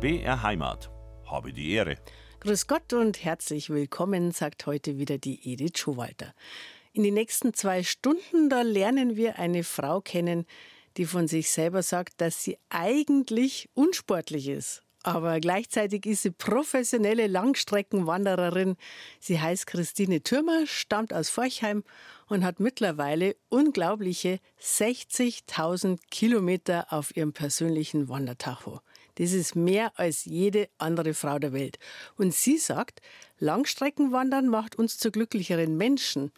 BR Heimat. Habe die Ehre. Grüß Gott und herzlich willkommen, sagt heute wieder die Edith Schowalter. In den nächsten zwei Stunden, da lernen wir eine Frau kennen, die von sich selber sagt, dass sie eigentlich unsportlich ist. Aber gleichzeitig ist sie professionelle Langstreckenwandererin. Sie heißt Christine Türmer, stammt aus Forchheim und hat mittlerweile unglaubliche 60.000 Kilometer auf ihrem persönlichen Wandertacho. Das ist mehr als jede andere Frau der Welt. Und sie sagt, Langstreckenwandern macht uns zu glücklicheren Menschen.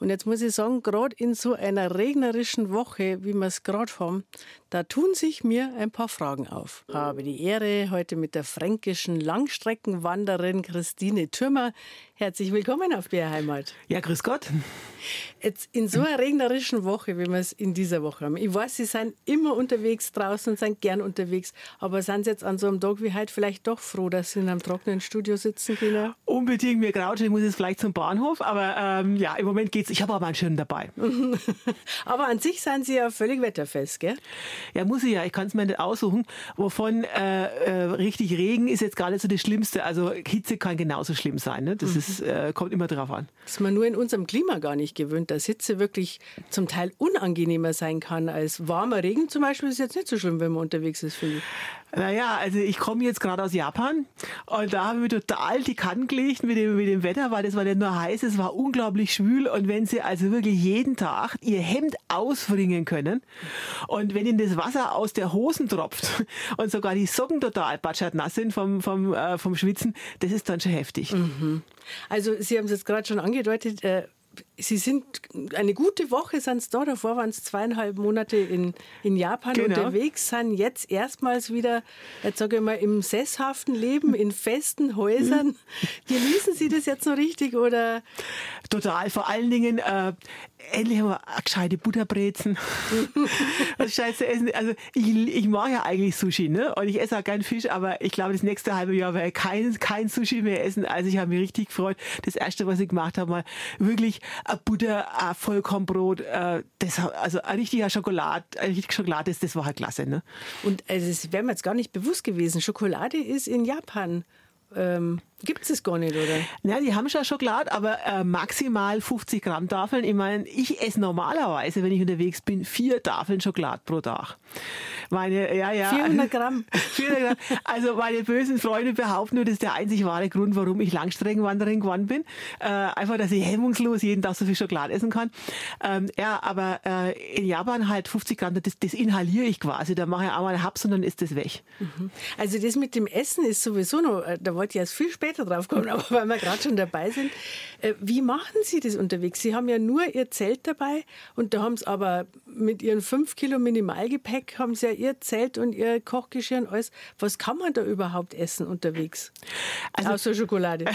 Und jetzt muss ich sagen, gerade in so einer regnerischen Woche, wie wir es gerade haben, da tun sich mir ein paar Fragen auf. Ich habe die Ehre, heute mit der fränkischen Langstreckenwanderin Christine Türmer. Herzlich willkommen auf BR Heimat. Ja, grüß Gott. Jetzt in so einer regnerischen Woche, wie wir es in dieser Woche haben. Ich weiß, Sie sind immer unterwegs draußen und sind gern unterwegs. Aber sind Sie jetzt an so einem Tag wie heute vielleicht doch froh, dass Sie in einem trockenen Studio sitzen können? Unbedingt, mir graut ich muss jetzt vielleicht zum Bahnhof. Aber ähm, ja, im Moment geht's. Ich habe aber einen schönen dabei. aber an sich sind Sie ja völlig wetterfest, gell? Ja, muss ich ja. Ich kann es mir nicht aussuchen. Wovon äh, äh, richtig Regen ist jetzt gar nicht so das Schlimmste. Also Hitze kann genauso schlimm sein. Ne? Das mhm. ist, äh, kommt immer drauf an. Das ist man nur in unserem Klima gar nicht gewöhnt, dass Hitze wirklich zum Teil unangenehmer sein kann als warmer Regen zum Beispiel. Ist jetzt nicht so schlimm, wenn man unterwegs ist, finde ich. Naja, also ich komme jetzt gerade aus Japan und da haben wir total die Kanten gelegt mit dem, mit dem Wetter, weil das war nicht nur heiß, es war unglaublich schwül und wenn sie also wirklich jeden Tag ihr Hemd ausfringen können und wenn ihnen das Wasser aus der Hosen tropft und sogar die Socken total batschert nass sind vom, vom, äh, vom Schwitzen, das ist dann schon heftig. Mhm. Also Sie haben es jetzt gerade schon angedeutet, äh, Sie sind eine gute Woche sind da, davor waren es zweieinhalb Monate in, in Japan genau. unterwegs, sind jetzt erstmals wieder, jetzt sage ich mal, im sesshaften Leben, in festen Häusern. Genießen Sie das jetzt noch richtig oder? Total, vor allen Dingen, äh, endlich haben wir gescheite Butterbrezen. das Scheiße essen. Also ich, ich mag ja eigentlich Sushi, ne? Und ich esse auch gern Fisch, aber ich glaube, das nächste halbe Jahr werde ich kein, kein Sushi mehr essen. Also ich habe mich richtig gefreut. Das erste, was ich gemacht habe, mal wirklich Butter, Vollkornbrot, äh, das, also ein richtiger Schokolade, ein richtiger Schokolade, das, das war halt klasse, ne? Und das wäre mir jetzt gar nicht bewusst gewesen. Schokolade ist in Japan ähm, Gibt es gar nicht, oder? Ja, die haben schon Schokolade, aber äh, maximal 50 Gramm Tafeln. Ich meine, ich esse normalerweise, wenn ich unterwegs bin, vier Tafeln Schokolade pro Tag. Meine, ja, ja. 400 Gramm. 400 Gramm. Also meine bösen Freunde behaupten nur, das ist der einzig wahre Grund, warum ich Langstreckenwanderin geworden bin. Äh, einfach, dass ich hemmungslos jeden Tag so viel Schokolade essen kann. Ähm, ja, aber äh, in Japan halt 50 Gramm, das, das inhaliere ich quasi. Da mache ich einmal einen Haps und dann ist das weg. Mhm. Also das mit dem Essen ist sowieso noch, äh, da wollte ich erst viel später später drauf kommen, aber weil wir gerade schon dabei sind. Äh, wie machen Sie das unterwegs? Sie haben ja nur Ihr Zelt dabei und da haben Sie aber mit Ihren fünf Kilo Minimalgepäck haben Sie ja Ihr Zelt und Ihr Kochgeschirr und alles. Was kann man da überhaupt essen unterwegs? Also, Außer Schokolade.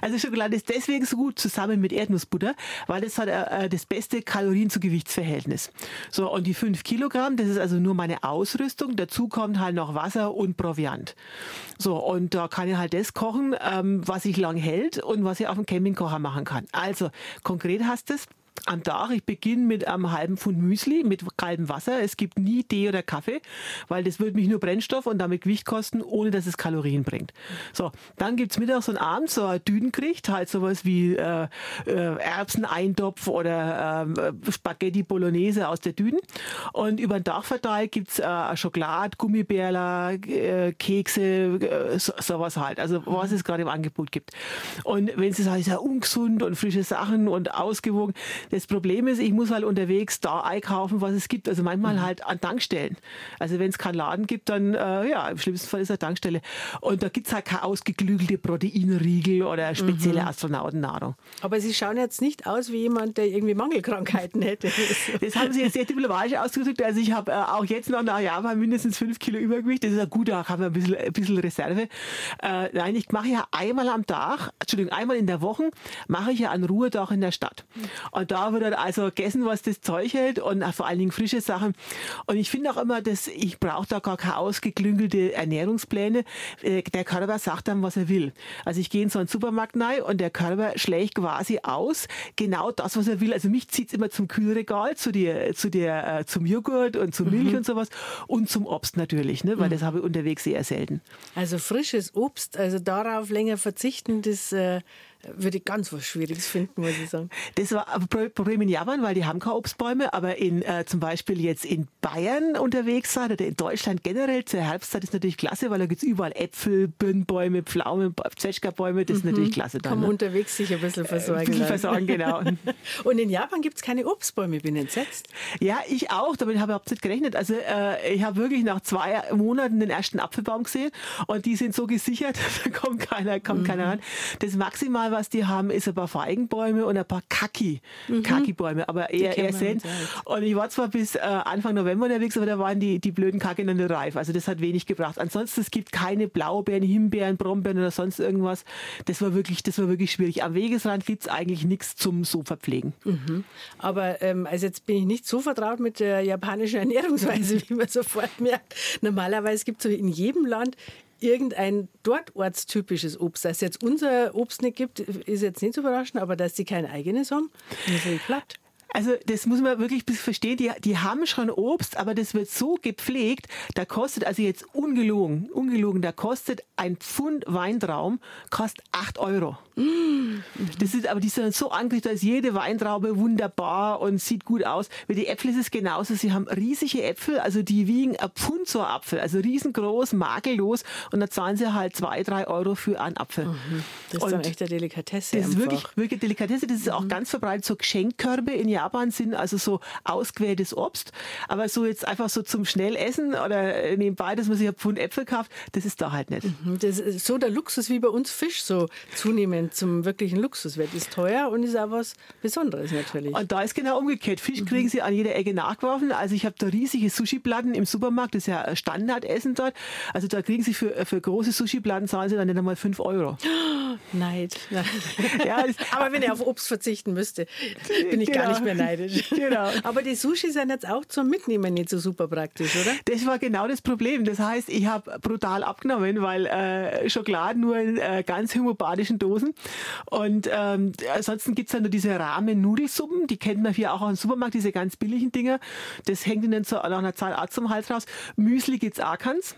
Also Schokolade ist deswegen so gut zusammen mit Erdnussbutter, weil das hat äh, das beste Kalorien zu Gewichtsverhältnis. So, und die fünf Kilogramm, das ist also nur meine Ausrüstung. Dazu kommt halt noch Wasser und Proviant. So, und da kann ich halt das kochen, ähm, was sich lang hält und was ich auf dem Campingkocher machen kann. Also konkret heißt es, am Tag. Ich beginne mit einem halben Pfund Müsli mit kaltem Wasser. Es gibt nie Tee oder Kaffee, weil das würde mich nur Brennstoff und damit Gewicht kosten, ohne dass es Kalorien bringt. So, dann gibt's mittags und abends so ein Düdengericht, halt sowas wie äh, äh, Erbseneintopf oder äh, Spaghetti Bolognese aus der Düden. Und über den Tag verteilt gibt's äh, Schokolade, Gummibärler, äh, Kekse, äh, so, sowas halt. Also was es gerade im Angebot gibt. Und wenn es halt ja ungesund und frische Sachen und ausgewogen, das Problem ist, ich muss halt unterwegs da einkaufen, was es gibt. Also manchmal mhm. halt an Tankstellen. Also wenn es keinen Laden gibt, dann äh, ja, im schlimmsten Fall ist es eine Tankstelle. Und da gibt es halt keine ausgeklügelte Proteinriegel oder spezielle mhm. Astronautennahrung. Aber Sie schauen jetzt nicht aus wie jemand, der irgendwie Mangelkrankheiten hätte. das haben Sie jetzt sehr diplomatisch ausgedrückt. Also ich habe äh, auch jetzt noch nach Japan mindestens fünf Kilo Übergewicht. Das ist ja gut, da haben wir ein bisschen, ein bisschen Reserve. Äh, nein, ich mache ja einmal am Tag, Entschuldigung, einmal in der Woche mache ich ja einen Ruhetag in der Stadt. Und da wird dann also gegessen, was das Zeug hält und vor allen Dingen frische Sachen. Und ich finde auch immer, dass ich brauche da gar keine ausgeklüngelte Ernährungspläne. Äh, der Körper sagt dann, was er will. Also ich gehe in so einen Supermarkt rein und der Körper schlägt quasi aus genau das, was er will. Also mich zieht es immer zum Kühlregal, zu dir, zu dir, äh, zum Joghurt und zur Milch mhm. und sowas und zum Obst natürlich, ne? weil mhm. das habe ich unterwegs sehr selten. Also frisches Obst, also darauf länger verzichten, das äh, würde ich ganz was Schwieriges finden, muss ich sagen. Das war ein Problem in Japan, weil die haben keine Obstbäume, aber in, äh, zum Beispiel jetzt in Bayern unterwegs sein oder in Deutschland generell zur Herbstzeit ist natürlich klasse, weil da gibt es überall Äpfel, Birnbäume, Pflaumen, Zwetschgerbäume, das ist mhm. natürlich klasse. Dann, Kann man ne? unterwegs sich ein bisschen versorgen. Ein bisschen versorgen, genau. Und in Japan gibt es keine Obstbäume, bin entsetzt. Ja, ich auch, damit habe ich überhaupt nicht gerechnet. Also äh, ich habe wirklich nach zwei Monaten den ersten Apfelbaum gesehen und die sind so gesichert, da kommt keiner, kommt mhm. keiner ran. Das maximal was die haben, ist ein paar Feigenbäume und ein paar Kaki, mhm. Kaki-Bäume, aber eher, eher selten. Und ich war zwar bis äh, Anfang November unterwegs, aber da waren die, die blöden Kaki noch nicht reif. Also das hat wenig gebracht. Ansonsten, es gibt keine Blaubeeren, Himbeeren, Brombeeren oder sonst irgendwas. Das war wirklich, das war wirklich schwierig. Am Wegesrand gibt es eigentlich nichts zum so verpflegen. Mhm. Aber ähm, also jetzt bin ich nicht so vertraut mit der japanischen Ernährungsweise, wie man sofort merkt. Normalerweise gibt es so in jedem Land irgendein dort ortstypisches Obst. Dass es jetzt unser Obst nicht gibt, ist jetzt nicht zu überraschen, aber dass sie kein eigenes haben, ist ja platt. Also das muss man wirklich verstehen. Die, die haben schon Obst, aber das wird so gepflegt, da kostet also jetzt ungelogen, ungelogen, da kostet ein Pfund Weintraum kostet 8 Euro. Das ist, aber die sind so angerichtet, als jede Weintraube wunderbar und sieht gut aus. Bei den Äpfeln ist es genauso. Sie haben riesige Äpfel, also die wiegen ein Pfund so Apfel, also riesengroß, makellos und da zahlen sie halt zwei, drei Euro für einen Apfel. Mhm. Das ist und eine Delikatesse. Das ist wirklich, wirklich Delikatesse. Das ist mhm. auch ganz verbreitet. So Geschenkkörbe in Japan sind also so ausgewähltes Obst. Aber so jetzt einfach so zum Schnellessen oder nebenbei, dass man sich ein Pfund Äpfel kauft, das ist da halt nicht. Mhm. Das ist so der Luxus wie bei uns Fisch so zunehmend zum wirklichen Luxuswert. Ist teuer und ist auch was Besonderes natürlich. Und da ist genau umgekehrt. Fisch kriegen sie an jeder Ecke nachgeworfen. Also ich habe da riesige Sushi-Platten im Supermarkt. Das ist ja Standardessen dort. Also da kriegen sie für, für große Sushi-Platten zahlen sie dann nicht einmal 5 Euro. Neid. ja, Aber wenn ich auf Obst verzichten müsste, bin ich genau. gar nicht mehr neidisch. Genau. Aber die Sushi sind jetzt auch zum Mitnehmen nicht so super praktisch, oder? Das war genau das Problem. Das heißt, ich habe brutal abgenommen, weil äh, Schokolade nur in äh, ganz homöopathischen Dosen und ähm, ansonsten gibt es dann nur diese Rahmen-Nudelsuppen, die kennt man hier auch im Supermarkt, diese ganz billigen Dinger. Das hängt ihnen so nach einer Zahl auch zum Hals raus. Müsli gibt es auch keins.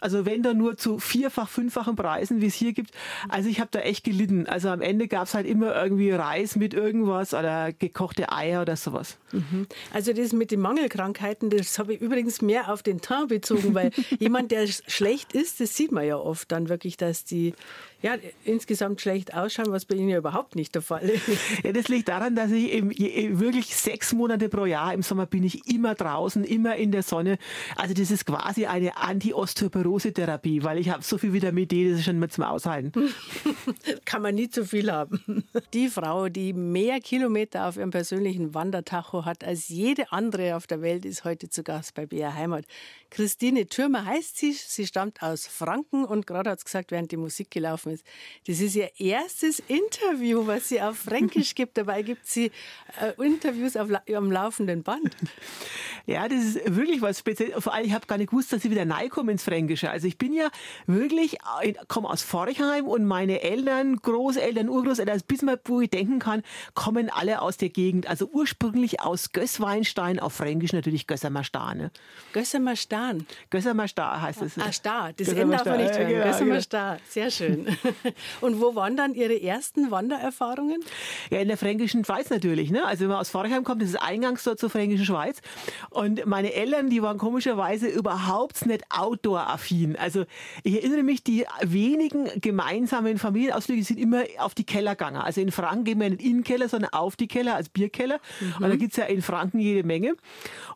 Also wenn da nur zu vierfach, fünffachen Preisen, wie es hier gibt. Also ich habe da echt gelitten. Also am Ende gab es halt immer irgendwie Reis mit irgendwas oder gekochte Eier oder sowas. Mhm. Also das mit den Mangelkrankheiten, das habe ich übrigens mehr auf den Teint bezogen, weil jemand, der schlecht ist, das sieht man ja oft dann wirklich, dass die ja, insgesamt schlecht ausschauen, was bei Ihnen ja überhaupt nicht der Fall ist. Ja, das liegt daran, dass ich im, wirklich sechs Monate pro Jahr im Sommer bin ich immer draußen, immer in der Sonne. Also das ist quasi eine Anti-Osteoporose-Therapie, weil ich habe so viel Vitamin D, das ist schon mal zum Aushalten. Kann man nie zu viel haben. Die Frau, die mehr Kilometer auf ihrem persönlichen Wandertacho hat als jede andere auf der Welt, ist heute zu Gast bei BR Heimat. Christine Türmer heißt sie. Sie stammt aus Franken und gerade hat es gesagt, während die Musik gelaufen ist. Das ist ihr erstes Interview, was sie auf Fränkisch gibt. Dabei gibt sie äh, Interviews auf, am laufenden Band. Ja, das ist wirklich was Spezielles. Vor allem, ich habe gar nicht gewusst, dass ich wieder reinkomme ins Fränkische. Also ich bin ja wirklich, ich äh, komme aus Forchheim und meine Eltern, Großeltern, Urgroßeltern, also bis man, wo ich denken kann, kommen alle aus der Gegend. Also ursprünglich aus Gößweinstein, auf Fränkisch natürlich Gössermerstan. Ne? Gössermerstan? Gössermerstar heißt es. Ah, Star, das Ende darf man nicht hören. Ja, genau, Gössermerstar, genau. sehr schön. und wo waren dann Ihre ersten Wandererfahrungen? Ja, in der fränkischen Schweiz natürlich. Ne? Also wenn man aus Forchheim kommt, das ist Eingangstor zur fränkischen Schweiz. Und meine Eltern, die waren komischerweise überhaupt nicht outdoor-affin. Also ich erinnere mich, die wenigen gemeinsamen Familienausflüge sind immer auf die Keller gegangen. Also in Franken gehen wir nicht in den Keller, sondern auf die Keller als Bierkeller. Mhm. Und da gibt's ja in Franken jede Menge.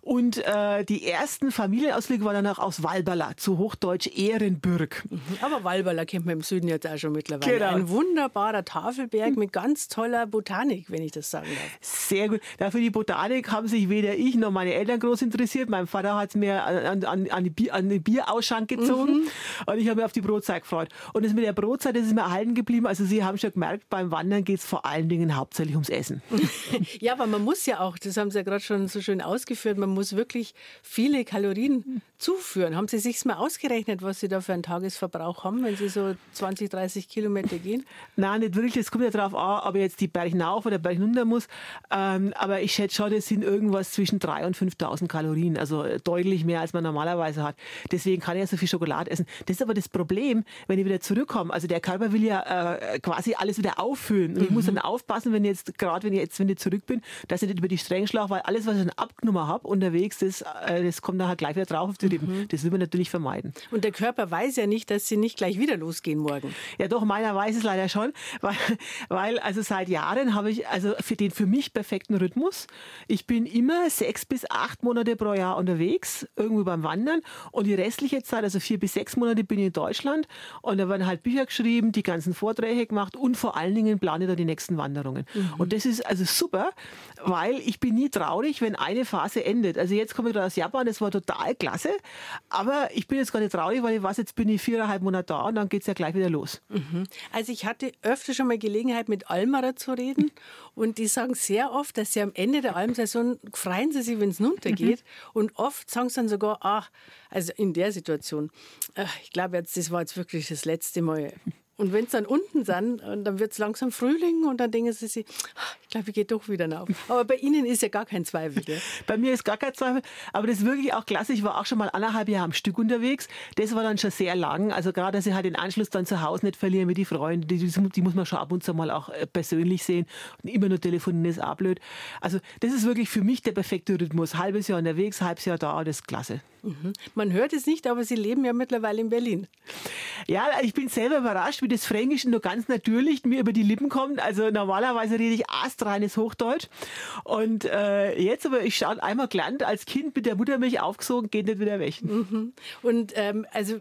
Und äh, die ersten Familienausflüge waren dann auch aus Walberla, zu Hochdeutsch Ehrenbürg. Mhm. Aber Walberla kennt man im Süden jetzt auch schon mittlerweile. Genau. Ein wunderbarer Tafelberg mit ganz toller Botanik, wenn ich das sagen darf. Sehr gut. Dafür die Botanik haben sich weder ich noch meine Eltern groß interessiert. Mein Vater hat es mir an, an, an, die Bier, an den Bierausschank gezogen mhm. und ich habe mich auf die Brotzeit gefreut. Und das mit der Brotzeit, das ist mir erhalten geblieben. Also Sie haben schon gemerkt, beim Wandern geht es vor allen Dingen hauptsächlich ums Essen. ja, aber man muss ja auch, das haben Sie ja gerade schon so schön ausgeführt, man muss wirklich viele Kalorien zuführen. Haben Sie sich mal ausgerechnet, was Sie da für einen Tagesverbrauch haben, wenn Sie so 20, 30 Kilometer gehen? Nein, nicht wirklich. Es kommt ja darauf an, ob ich jetzt die Berg hinauf oder Berg runter muss. Ähm, aber ich schätze schon, das sind irgendwas zwischen 3.000 und 5.000 Kalorien. Also deutlich mehr, als man normalerweise hat. Deswegen kann ich ja so viel Schokolade essen. Das ist aber das Problem, wenn ich wieder zurückkomme. Also der Körper will ja äh, quasi alles wieder auffüllen. Und ich muss dann mhm. aufpassen, wenn ich jetzt, gerade wenn ich jetzt, wenn ich zurück bin, dass ich nicht über die Stränge schlage, weil alles, was ich dann abgenommen habe unterwegs, das, äh, das kommt dann halt gleich wieder drauf auf die Rippen. Mhm. Das will man natürlich vermeiden. Und der Körper weiß ja nicht, dass sie nicht gleich wieder losgehen morgen. Ja, doch, meiner weiß es leider schon, weil, weil also seit Jahren habe ich also für den für mich perfekten Rhythmus. Ich bin immer sechs bis acht Monate pro Jahr unterwegs, irgendwo beim Wandern und die restliche Zeit, also vier bis sechs Monate bin ich in Deutschland und da werden halt Bücher geschrieben, die ganzen Vorträge gemacht und vor allen Dingen plane da die nächsten Wanderungen. Mhm. Und das ist also super, weil ich bin nie traurig, wenn eine Phase endet. Also jetzt komme ich da aus Japan, das war total klasse, aber ich bin jetzt gar nicht traurig, weil ich weiß, jetzt bin ich viereinhalb Monate da und dann geht es ja gleich wieder los. Mhm. Also ich hatte öfter schon mal Gelegenheit, mit Almerer zu reden und die sagen sehr oft, dass sie am Ende der Almsaison freuen sie sich, wenn es runtergeht. Mhm. Und oft sagen sie dann sogar, ach, also in der Situation, ich glaube jetzt, das war jetzt wirklich das letzte Mal. Und wenn es dann unten sind, dann wird es langsam Frühling und dann denken sie sich, ah, ich glaube, ich gehe doch wieder rauf. Aber bei Ihnen ist ja gar kein Zweifel. Gell? Bei mir ist gar kein Zweifel. Aber das ist wirklich auch klasse. Ich war auch schon mal anderthalb Jahre am Stück unterwegs. Das war dann schon sehr lang. Also gerade, dass ich halt den Anschluss dann zu Hause nicht verliere mit den Freunden. Die, die muss man schon ab und zu mal auch äh, persönlich sehen. Und immer nur telefonieren ist auch blöd. Also das ist wirklich für mich der perfekte Rhythmus. Halbes Jahr unterwegs, halbes Jahr da. Das ist klasse. Mhm. Man hört es nicht, aber Sie leben ja mittlerweile in Berlin. Ja, ich bin selber überrascht, wie das Fränkische nur ganz natürlich mir über die Lippen kommt. Also normalerweise rede ich astreines Hochdeutsch. Und äh, jetzt aber, ich schaue einmal gelernt, als Kind mit der Muttermilch aufgesogen, geht nicht wieder weg. Mhm. Und ähm, also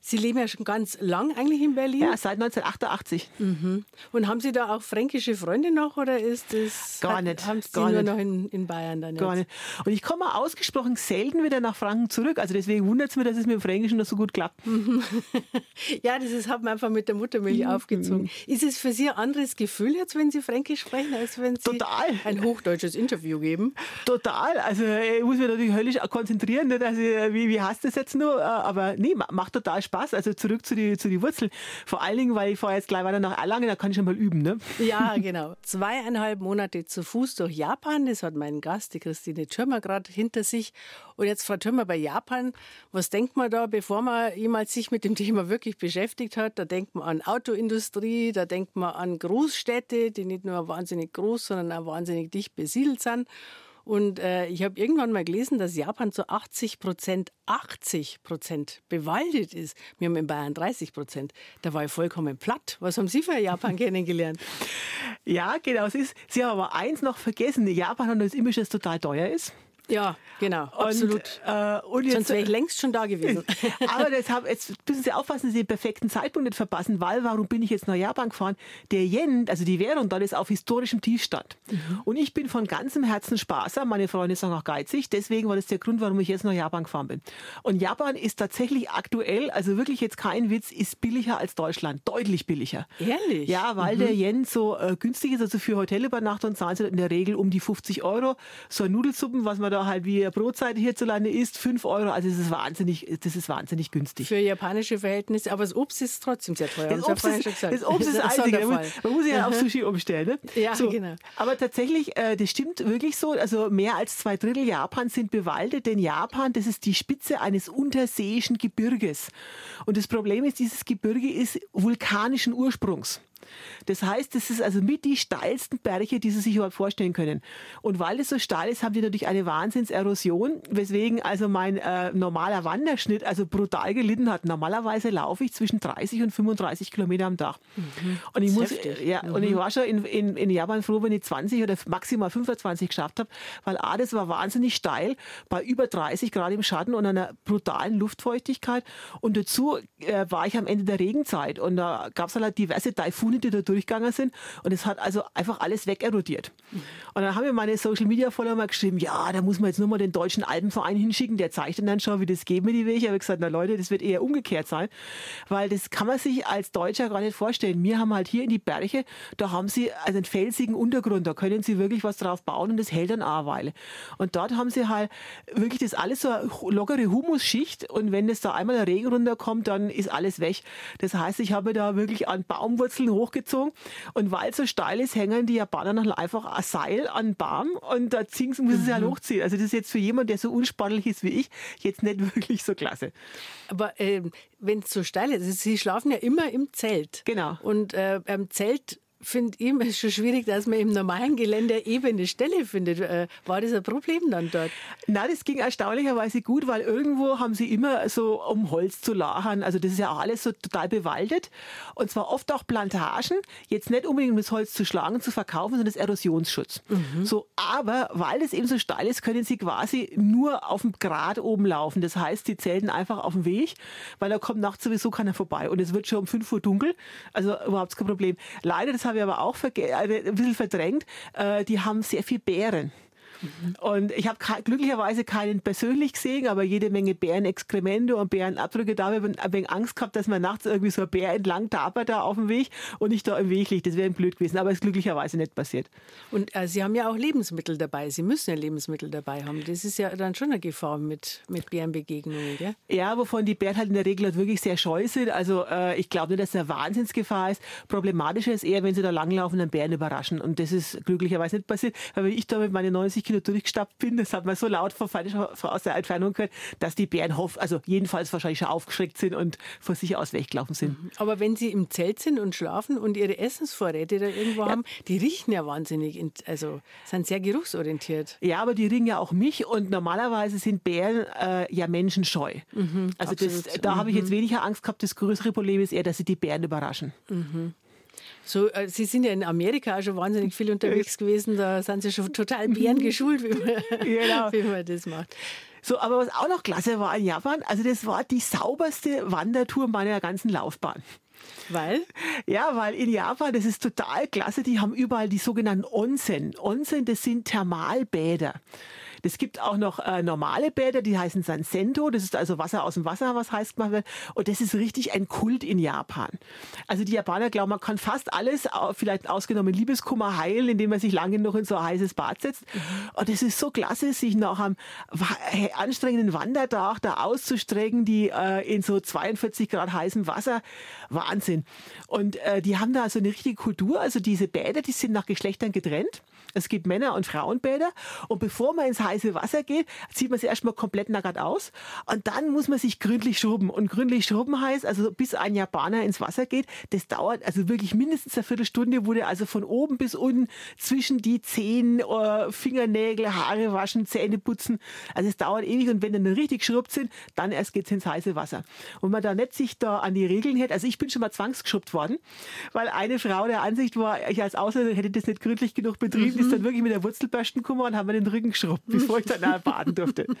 Sie leben ja schon ganz lang eigentlich in Berlin? Ja, seit 1988. Mhm. Und haben Sie da auch fränkische Freunde noch oder ist das... Gar nicht. Haben Sie gar nur nicht. noch in, in Bayern dann jetzt? Gar nicht. Und ich komme ausgesprochen selten wieder nach Franken zurück. Also deswegen wundert es mich, dass es mit dem Fränkischen noch so gut klappt. ja, das ist, hat man einfach mit der Muttermilch mhm. aufgezogen. Ist es für Sie ein anderes Gefühl jetzt, wenn Sie Fränkisch sprechen, als wenn Sie Total. ein hochdeutsches Interview geben? Total. Also ich muss mich natürlich höllisch konzentrieren, nicht? Also, wie, wie heißt das jetzt nur? Aber nee, macht total Spaß. Also zurück zu die, zu die Wurzeln. Vor allen Dingen, weil ich fahre jetzt gleich weiter nach Erlangen, da kann ich schon mal üben. Ne? Ja, genau. Zweieinhalb Monate zu Fuß durch Japan, das hat mein Gast, die Christine Türmer, gerade hinter sich. Und jetzt, Frau Türmer, bei Japan, was denkt man da, bevor man jemals sich mit dem Thema wirklich beschäftigt hat? Da denkt man an Autoindustrie, da denkt man an Großstädte, die nicht nur wahnsinnig groß, sondern auch wahnsinnig dicht besiedelt sind. Und äh, ich habe irgendwann mal gelesen, dass Japan zu 80 Prozent, 80 Prozent bewaldet ist. Wir haben in Bayern 30 Prozent. Da war ich vollkommen platt. Was haben Sie für Japan kennengelernt? Ja, genau. Sie haben aber eins noch vergessen. Japan hat das Image, das total teuer ist. Ja, genau, absolut. Und, äh, und jetzt, Sonst wäre ich längst schon da gewesen. aber deshalb, jetzt müssen Sie aufpassen, dass Sie den perfekten Zeitpunkt nicht verpassen, weil warum bin ich jetzt nach Japan gefahren? Der Yen, also die Währung dort ist auf historischem Tiefstand. Mhm. Und ich bin von ganzem Herzen sparsam, meine Freunde sagen auch geizig, deswegen war das der Grund, warum ich jetzt nach Japan gefahren bin. Und Japan ist tatsächlich aktuell, also wirklich jetzt kein Witz, ist billiger als Deutschland, deutlich billiger. Ehrlich? Ja, weil mhm. der Yen so äh, günstig ist, also für Hotelübernachtung zahlen Sie in der Regel um die 50 Euro. So ein Nudelsuppen, was man da halt wie Brotzeit hierzulande isst, 5 Euro. Also das ist wahnsinnig, das ist wahnsinnig günstig. Für japanische Verhältnisse, aber das Obst ist trotzdem sehr teuer. Das Obst ist, das Obst ist das einzige. Man, man muss sich ja auf Sushi umstellen. Ne? Ja, so. genau. Aber tatsächlich, äh, das stimmt wirklich so. Also mehr als zwei Drittel Japans sind bewaldet, denn Japan, das ist die Spitze eines unterseeischen Gebirges. Und das Problem ist, dieses Gebirge ist vulkanischen Ursprungs. Das heißt, das ist also mit die steilsten Berge, die Sie sich überhaupt vorstellen können. Und weil es so steil ist, haben die natürlich eine Wahnsinnserosion, weswegen also mein äh, normaler Wanderschnitt also brutal gelitten hat. Normalerweise laufe ich zwischen 30 und 35 Kilometer am Tag. Mhm. Und ich muss, ja, mhm. und ich war schon in, in, in Japan froh, wenn ich 20 oder maximal 25 geschafft habe, weil A, das war wahnsinnig steil, bei über 30 Grad im Schatten und einer brutalen Luftfeuchtigkeit. Und dazu äh, war ich am Ende der Regenzeit und da gab es halt diverse Taifune Baumabschnitte, die da durchgegangen sind. Und es hat also einfach alles wegerodiert. Und dann haben mir meine Social Media Follower mal geschrieben, ja, da muss man jetzt nur mal den deutschen Alpenverein hinschicken, der zeigt dann schon, wie das geht mit die Wege. Ich habe gesagt, na Leute, das wird eher umgekehrt sein, weil das kann man sich als Deutscher gar nicht vorstellen. Wir haben halt hier in die Berge, da haben sie also einen felsigen Untergrund, da können sie wirklich was drauf bauen und das hält dann eine Weile. Und dort haben sie halt wirklich das alles so eine lockere Humusschicht und wenn es da einmal der Regen runterkommt, dann ist alles weg. Das heißt, ich habe da wirklich an Baumwurzeln hochgezogen und weil es so steil ist, hängen die Japaner noch einfach ein Seil an den Baum und da ziehen, müssen sie halt mhm. hochziehen. Also das ist jetzt für jemanden, der so unsportlich ist wie ich, jetzt nicht wirklich so klasse. Aber äh, wenn es so steil ist, Sie schlafen ja immer im Zelt. Genau. Und äh, beim Zelt finde ich es schon schwierig, dass man im normalen Gelände ebene Stelle findet. Äh, war das ein Problem dann dort? Nein, das ging erstaunlicherweise gut, weil irgendwo haben sie immer so um Holz zu lagern. Also das ist ja alles so total bewaldet. Und zwar oft auch Plantagen. Jetzt nicht unbedingt um das Holz zu schlagen, zu verkaufen, sondern das Erosionsschutz. Mhm. So, aber weil das eben so steil ist, können sie quasi nur auf dem Grat oben laufen. Das heißt, sie zelten einfach auf dem Weg, weil da kommt nachts sowieso keiner vorbei. Und es wird schon um 5 Uhr dunkel. Also überhaupt kein Problem. Leider, das habe ich aber auch äh, ein bisschen verdrängt, äh, die haben sehr viel Beeren. Und ich habe glücklicherweise keinen persönlich gesehen, aber jede Menge Bärenexkremente und Bärenabdrücke. Da habe ich ein wenig Angst gehabt, dass man nachts irgendwie so ein Bär entlang tapert da auf dem Weg und nicht da im Weg liegt. Das wäre blöd gewesen, aber ist glücklicherweise nicht passiert. Und äh, Sie haben ja auch Lebensmittel dabei. Sie müssen ja Lebensmittel dabei haben. Das ist ja dann schon eine Gefahr mit, mit Bärenbegegnungen, gell? Ja, wovon die Bären halt in der Regel halt wirklich sehr scheu sind. Also äh, ich glaube nicht, dass es eine Wahnsinnsgefahr ist. Problematischer ist eher, wenn sie da langlaufen und Bären überraschen. Und das ist glücklicherweise nicht passiert. Weil wenn ich da mit meinen 90 Kilo Kilo durchgestappt bin. Das hat man so laut von, aus der Entfernung gehört, dass die Bären hoff, also jedenfalls wahrscheinlich schon aufgeschreckt sind und von sich aus weggelaufen sind. Mhm. Aber wenn sie im Zelt sind und schlafen und ihre Essensvorräte da irgendwo ja. haben, die riechen ja wahnsinnig, also sind sehr geruchsorientiert. Ja, aber die riechen ja auch mich und normalerweise sind Bären äh, ja menschenscheu. Mhm, also das, da mhm. habe ich jetzt mhm. weniger Angst gehabt. Das größere Problem ist eher, dass sie die Bären überraschen. Mhm. So, äh, Sie sind ja in Amerika schon wahnsinnig viel unterwegs gewesen. Da sind Sie schon total Bären geschult, wie man, genau. wie man das macht. So, aber was auch noch klasse war in Japan, also das war die sauberste Wandertour meiner ganzen Laufbahn. Weil? Ja, weil in Japan, das ist total klasse, die haben überall die sogenannten Onsen. Onsen, das sind Thermalbäder. Es gibt auch noch äh, normale Bäder, die heißen Sansento. Das ist also Wasser aus dem Wasser, was heißt gemacht wird. Und das ist richtig ein Kult in Japan. Also die Japaner glauben, man kann fast alles, vielleicht ausgenommen Liebeskummer, heilen, indem man sich lange noch in so ein heißes Bad setzt. Mhm. Und es ist so klasse, sich nach einem anstrengenden Wandertag da auszustrecken, die äh, in so 42 Grad heißem Wasser. Wahnsinn. Und äh, die haben da so eine richtige Kultur. Also diese Bäder, die sind nach Geschlechtern getrennt. Es gibt Männer- und Frauenbäder. Und bevor man ins heiße Wasser geht, zieht man sich erstmal komplett nackt aus. Und dann muss man sich gründlich schrubben. Und gründlich schrubben heißt, also bis ein Japaner ins Wasser geht, das dauert also wirklich mindestens eine Viertelstunde, wo der also von oben bis unten zwischen die Zehen, äh, Fingernägel, Haare waschen, Zähne putzen. Also es dauert ewig. Und wenn dann richtig geschrubbt sind, dann erst geht's ins heiße Wasser. Und man da nicht sich da an die Regeln hält. Also ich bin schon mal zwangsgeschrubbt worden, weil eine Frau der Ansicht war, ich als Ausländer hätte das nicht gründlich genug betrieben, ist dann wirklich mit der Wurzelbürsten gekommen und haben mir den Rücken geschrubbt, bevor ich dann baden durfte.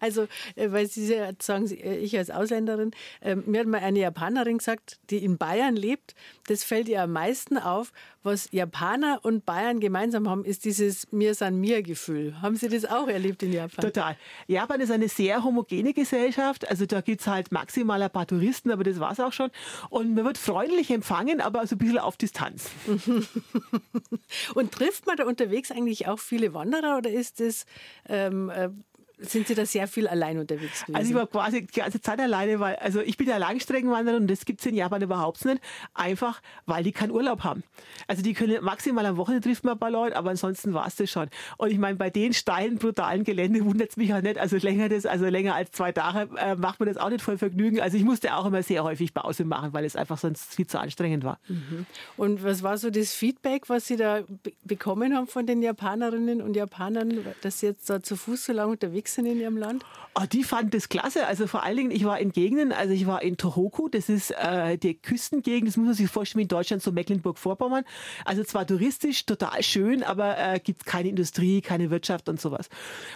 Also, äh, weil Sie sagen, äh, ich als Ausländerin, ähm, mir hat mal eine Japanerin gesagt, die in Bayern lebt, das fällt ihr am meisten auf, was Japaner und Bayern gemeinsam haben, ist dieses Mir san mir Gefühl. Haben Sie das auch erlebt in Japan? Total. Japan ist eine sehr homogene Gesellschaft. Also da gibt es halt maximal ein paar Touristen, aber das war es auch schon. Und man wird freundlich empfangen, aber so ein bisschen auf Distanz. und trifft man da unterwegs eigentlich auch viele Wanderer oder ist das ähm, äh, sind Sie da sehr viel allein unterwegs gewesen? Also ich war quasi die ganze Zeit alleine, weil also ich bin ja Langstreckenwanderer und das gibt es in Japan überhaupt nicht. Einfach, weil die keinen Urlaub haben. Also die können maximal am Wochenende trifft man ein paar Leute, aber ansonsten war es das schon. Und ich meine, bei den steilen, brutalen Gelände wundert es mich auch nicht. Also länger das, also länger als zwei Tage äh, macht man das auch nicht voll Vergnügen. Also ich musste auch immer sehr häufig Pause machen, weil es einfach sonst viel zu anstrengend war. Mhm. Und was war so das Feedback, was Sie da bekommen haben von den Japanerinnen und Japanern, dass Sie jetzt da zu Fuß so lange unterwegs unterwegs sind in Ihrem Land? Oh, die fanden das klasse. Also vor allen Dingen, ich war in Gegenden, also ich war in Tohoku, das ist äh, die Küstengegend, das muss man sich vorstellen wie in Deutschland, so Mecklenburg-Vorpommern. Also zwar touristisch, total schön, aber äh, gibt keine Industrie, keine Wirtschaft und sowas.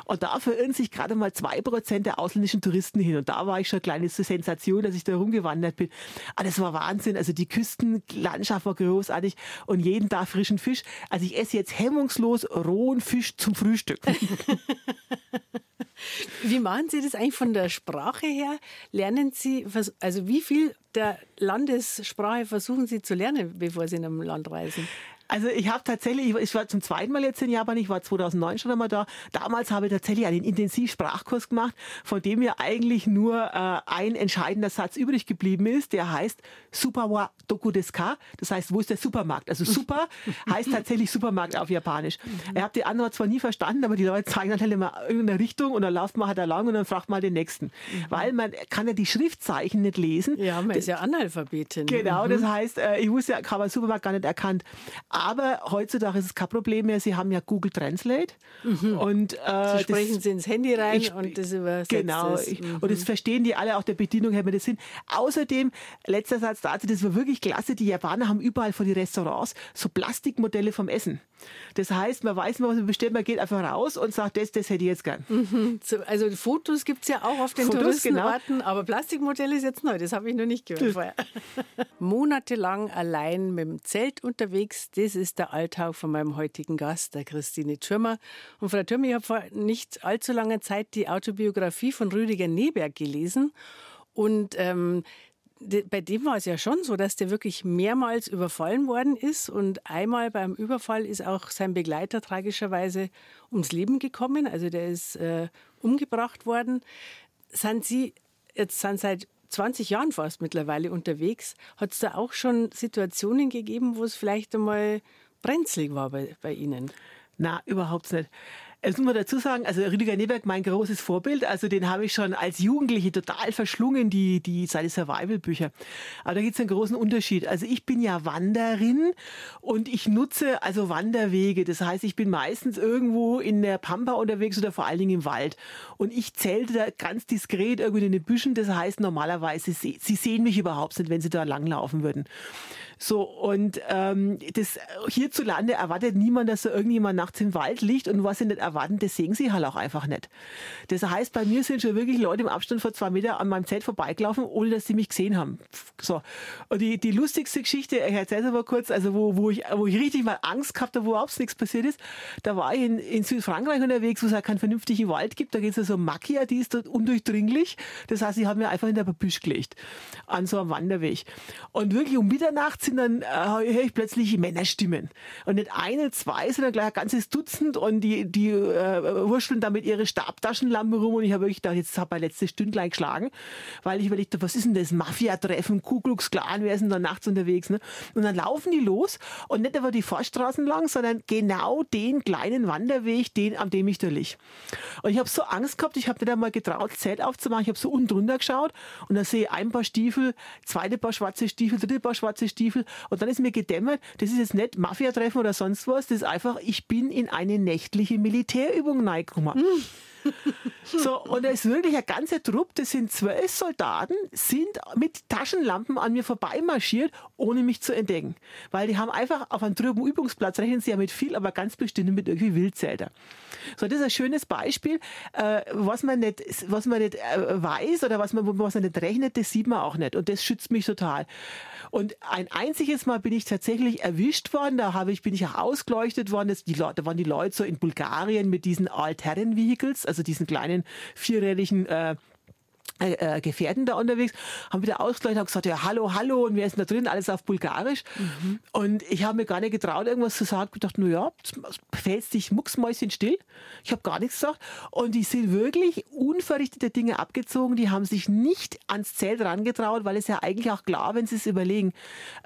Und da verirren sich gerade mal zwei Prozent der ausländischen Touristen hin. Und da war ich schon eine kleine Sensation, dass ich da rumgewandert bin. Aber das war Wahnsinn. Also die Küstenlandschaft war großartig und jeden Tag frischen Fisch. Also ich esse jetzt hemmungslos rohen Fisch zum Frühstück. Wie machen Sie das eigentlich von der Sprache her? Lernen Sie, also wie viel der Landessprache versuchen Sie zu lernen, bevor Sie in einem Land reisen? Also ich habe tatsächlich, ich war zum zweiten Mal jetzt in Japan, ich war 2009 schon einmal da. Damals habe ich tatsächlich einen Intensivsprachkurs gemacht, von dem mir eigentlich nur äh, ein entscheidender Satz übrig geblieben ist, der heißt Super wa doku desu ka? Das heißt, wo ist der Supermarkt? Also super heißt tatsächlich Supermarkt auf Japanisch. Mhm. Ich habe die Antwort zwar nie verstanden, aber die Leute zeigen dann halt immer irgendeine Richtung und dann läuft man halt da lang und dann fragt man den nächsten. Mhm. Weil man kann ja die Schriftzeichen nicht lesen. Ja, man ist ja Analphabetin. Genau, mhm. das heißt, äh, ich wusste ja, habe Supermarkt gar nicht erkannt. Aber heutzutage ist es kein Problem mehr. Sie haben ja Google Translate. Mhm. Und, äh, Sie sprechen das, Sie ins Handy rein ich, und das übersetzt Genau. Ich, mhm. Und das verstehen die alle, auch der Bedienung haben wir das hin. Außerdem, letzter Satz dazu, das war wirklich klasse. Die Japaner haben überall vor die Restaurants so Plastikmodelle vom Essen. Das heißt, man weiß mal, was man bestellt, man geht einfach raus und sagt, das, das hätte ich jetzt gern. Mhm. Also Fotos gibt es ja auch auf den Fotos, Touristenorten, genau. aber Plastikmodelle ist jetzt neu, das habe ich noch nicht gehört vorher. Monatelang allein mit dem Zelt unterwegs, das ist der Alltag von meinem heutigen Gast, der Christine Türmer. Und Frau Türmer, ich habe vor nicht allzu langer Zeit die Autobiografie von Rüdiger Neberg gelesen. Und ähm, bei dem war es ja schon so, dass der wirklich mehrmals überfallen worden ist und einmal beim Überfall ist auch sein Begleiter tragischerweise ums Leben gekommen. Also der ist äh, umgebracht worden. Sind Sie jetzt sind seit 20 Jahren fast mittlerweile unterwegs. Hat es da auch schon Situationen gegeben, wo es vielleicht einmal brenzlig war bei, bei Ihnen? Na, überhaupt nicht. Jetzt muss man dazu sagen, also Rüdiger Neberg, mein großes Vorbild, also den habe ich schon als Jugendliche total verschlungen, die, die seine Survival-Bücher. Aber da gibt es einen großen Unterschied. Also ich bin ja Wanderin und ich nutze also Wanderwege. Das heißt, ich bin meistens irgendwo in der Pampa unterwegs oder vor allen Dingen im Wald. Und ich zählte da ganz diskret irgendwie in den Büschen. Das heißt, normalerweise, sie, sie sehen mich überhaupt nicht, wenn sie da langlaufen würden. So, und ähm, das hierzulande erwartet niemand, dass so irgendjemand nachts im Wald liegt und was sie nicht erwarten, das sehen sie halt auch einfach nicht. Das heißt, bei mir sind schon wirklich Leute im Abstand von zwei Meter an meinem Zelt vorbeigelaufen, ohne dass sie mich gesehen haben. So. Und die, die lustigste Geschichte, ich erzähle es aber kurz, also wo, wo, ich, wo ich richtig mal Angst gehabt habe, wo überhaupt nichts passiert ist, da war ich in, in Südfrankreich unterwegs, wo es halt keinen vernünftigen Wald gibt, da geht es so um Macchia, die ist dort undurchdringlich. Das heißt, ich habe mir einfach in der Büsch gelegt, an so einem Wanderweg. Und wirklich um Mitternacht sind dann, äh, höre ich plötzlich Männerstimmen. Und nicht eine, zwei, sondern gleich ein ganzes Dutzend und die, die äh, wurschteln damit ihre Stabtaschenlampe rum und ich habe wirklich gedacht, jetzt habe ich letzte Stunde gleich geschlagen, weil ich überlegt habe, was ist denn das? Mafia-Treffen, Ku Klux Klan, wer ist denn da nachts unterwegs? Ne? Und dann laufen die los und nicht aber die Vorstraßen lang, sondern genau den kleinen Wanderweg, den, an dem ich da liege. Und ich habe so Angst gehabt, ich habe nicht einmal getraut, Zelt aufzumachen, ich habe so unten drunter geschaut und da sehe ich ein paar Stiefel, zweite paar schwarze Stiefel, dritte paar schwarze Stiefel und dann ist mir gedämmert, das ist jetzt nicht Mafia-Treffen oder sonst was, das ist einfach, ich bin in eine nächtliche Militärübung reingekommen. Mm. So, und da ist wirklich ein ganzer Trupp, das sind zwölf Soldaten, sind mit Taschenlampen an mir vorbeimarschiert, ohne mich zu entdecken. Weil die haben einfach auf einem trüben Übungsplatz, rechnen sie ja mit viel, aber ganz bestimmt mit irgendwie Wildzelter. So, das ist ein schönes Beispiel, äh, was man nicht, was man nicht äh, weiß oder was man, was man nicht rechnet, das sieht man auch nicht. Und das schützt mich total. Und ein einziges Mal bin ich tatsächlich erwischt worden, da habe ich, bin ich auch ausgeleuchtet worden, das, die da waren die Leute so in Bulgarien mit diesen Altherren-Vehicles, also diesen kleinen vierrädrigen äh, äh, äh, Gefährten da unterwegs, haben wieder ausgeleuchtet, haben gesagt, ja, hallo, hallo, und wer ist denn da drin? Alles auf Bulgarisch. Mhm. Und ich habe mir gar nicht getraut, irgendwas zu sagen. Ich dachte, na ja, fällst dich mucksmäuschen still. Ich habe gar nichts gesagt. Und die sind wirklich unverrichtete Dinge abgezogen. Die haben sich nicht ans Zelt rangetraut, weil es ja eigentlich auch klar, wenn sie es überlegen,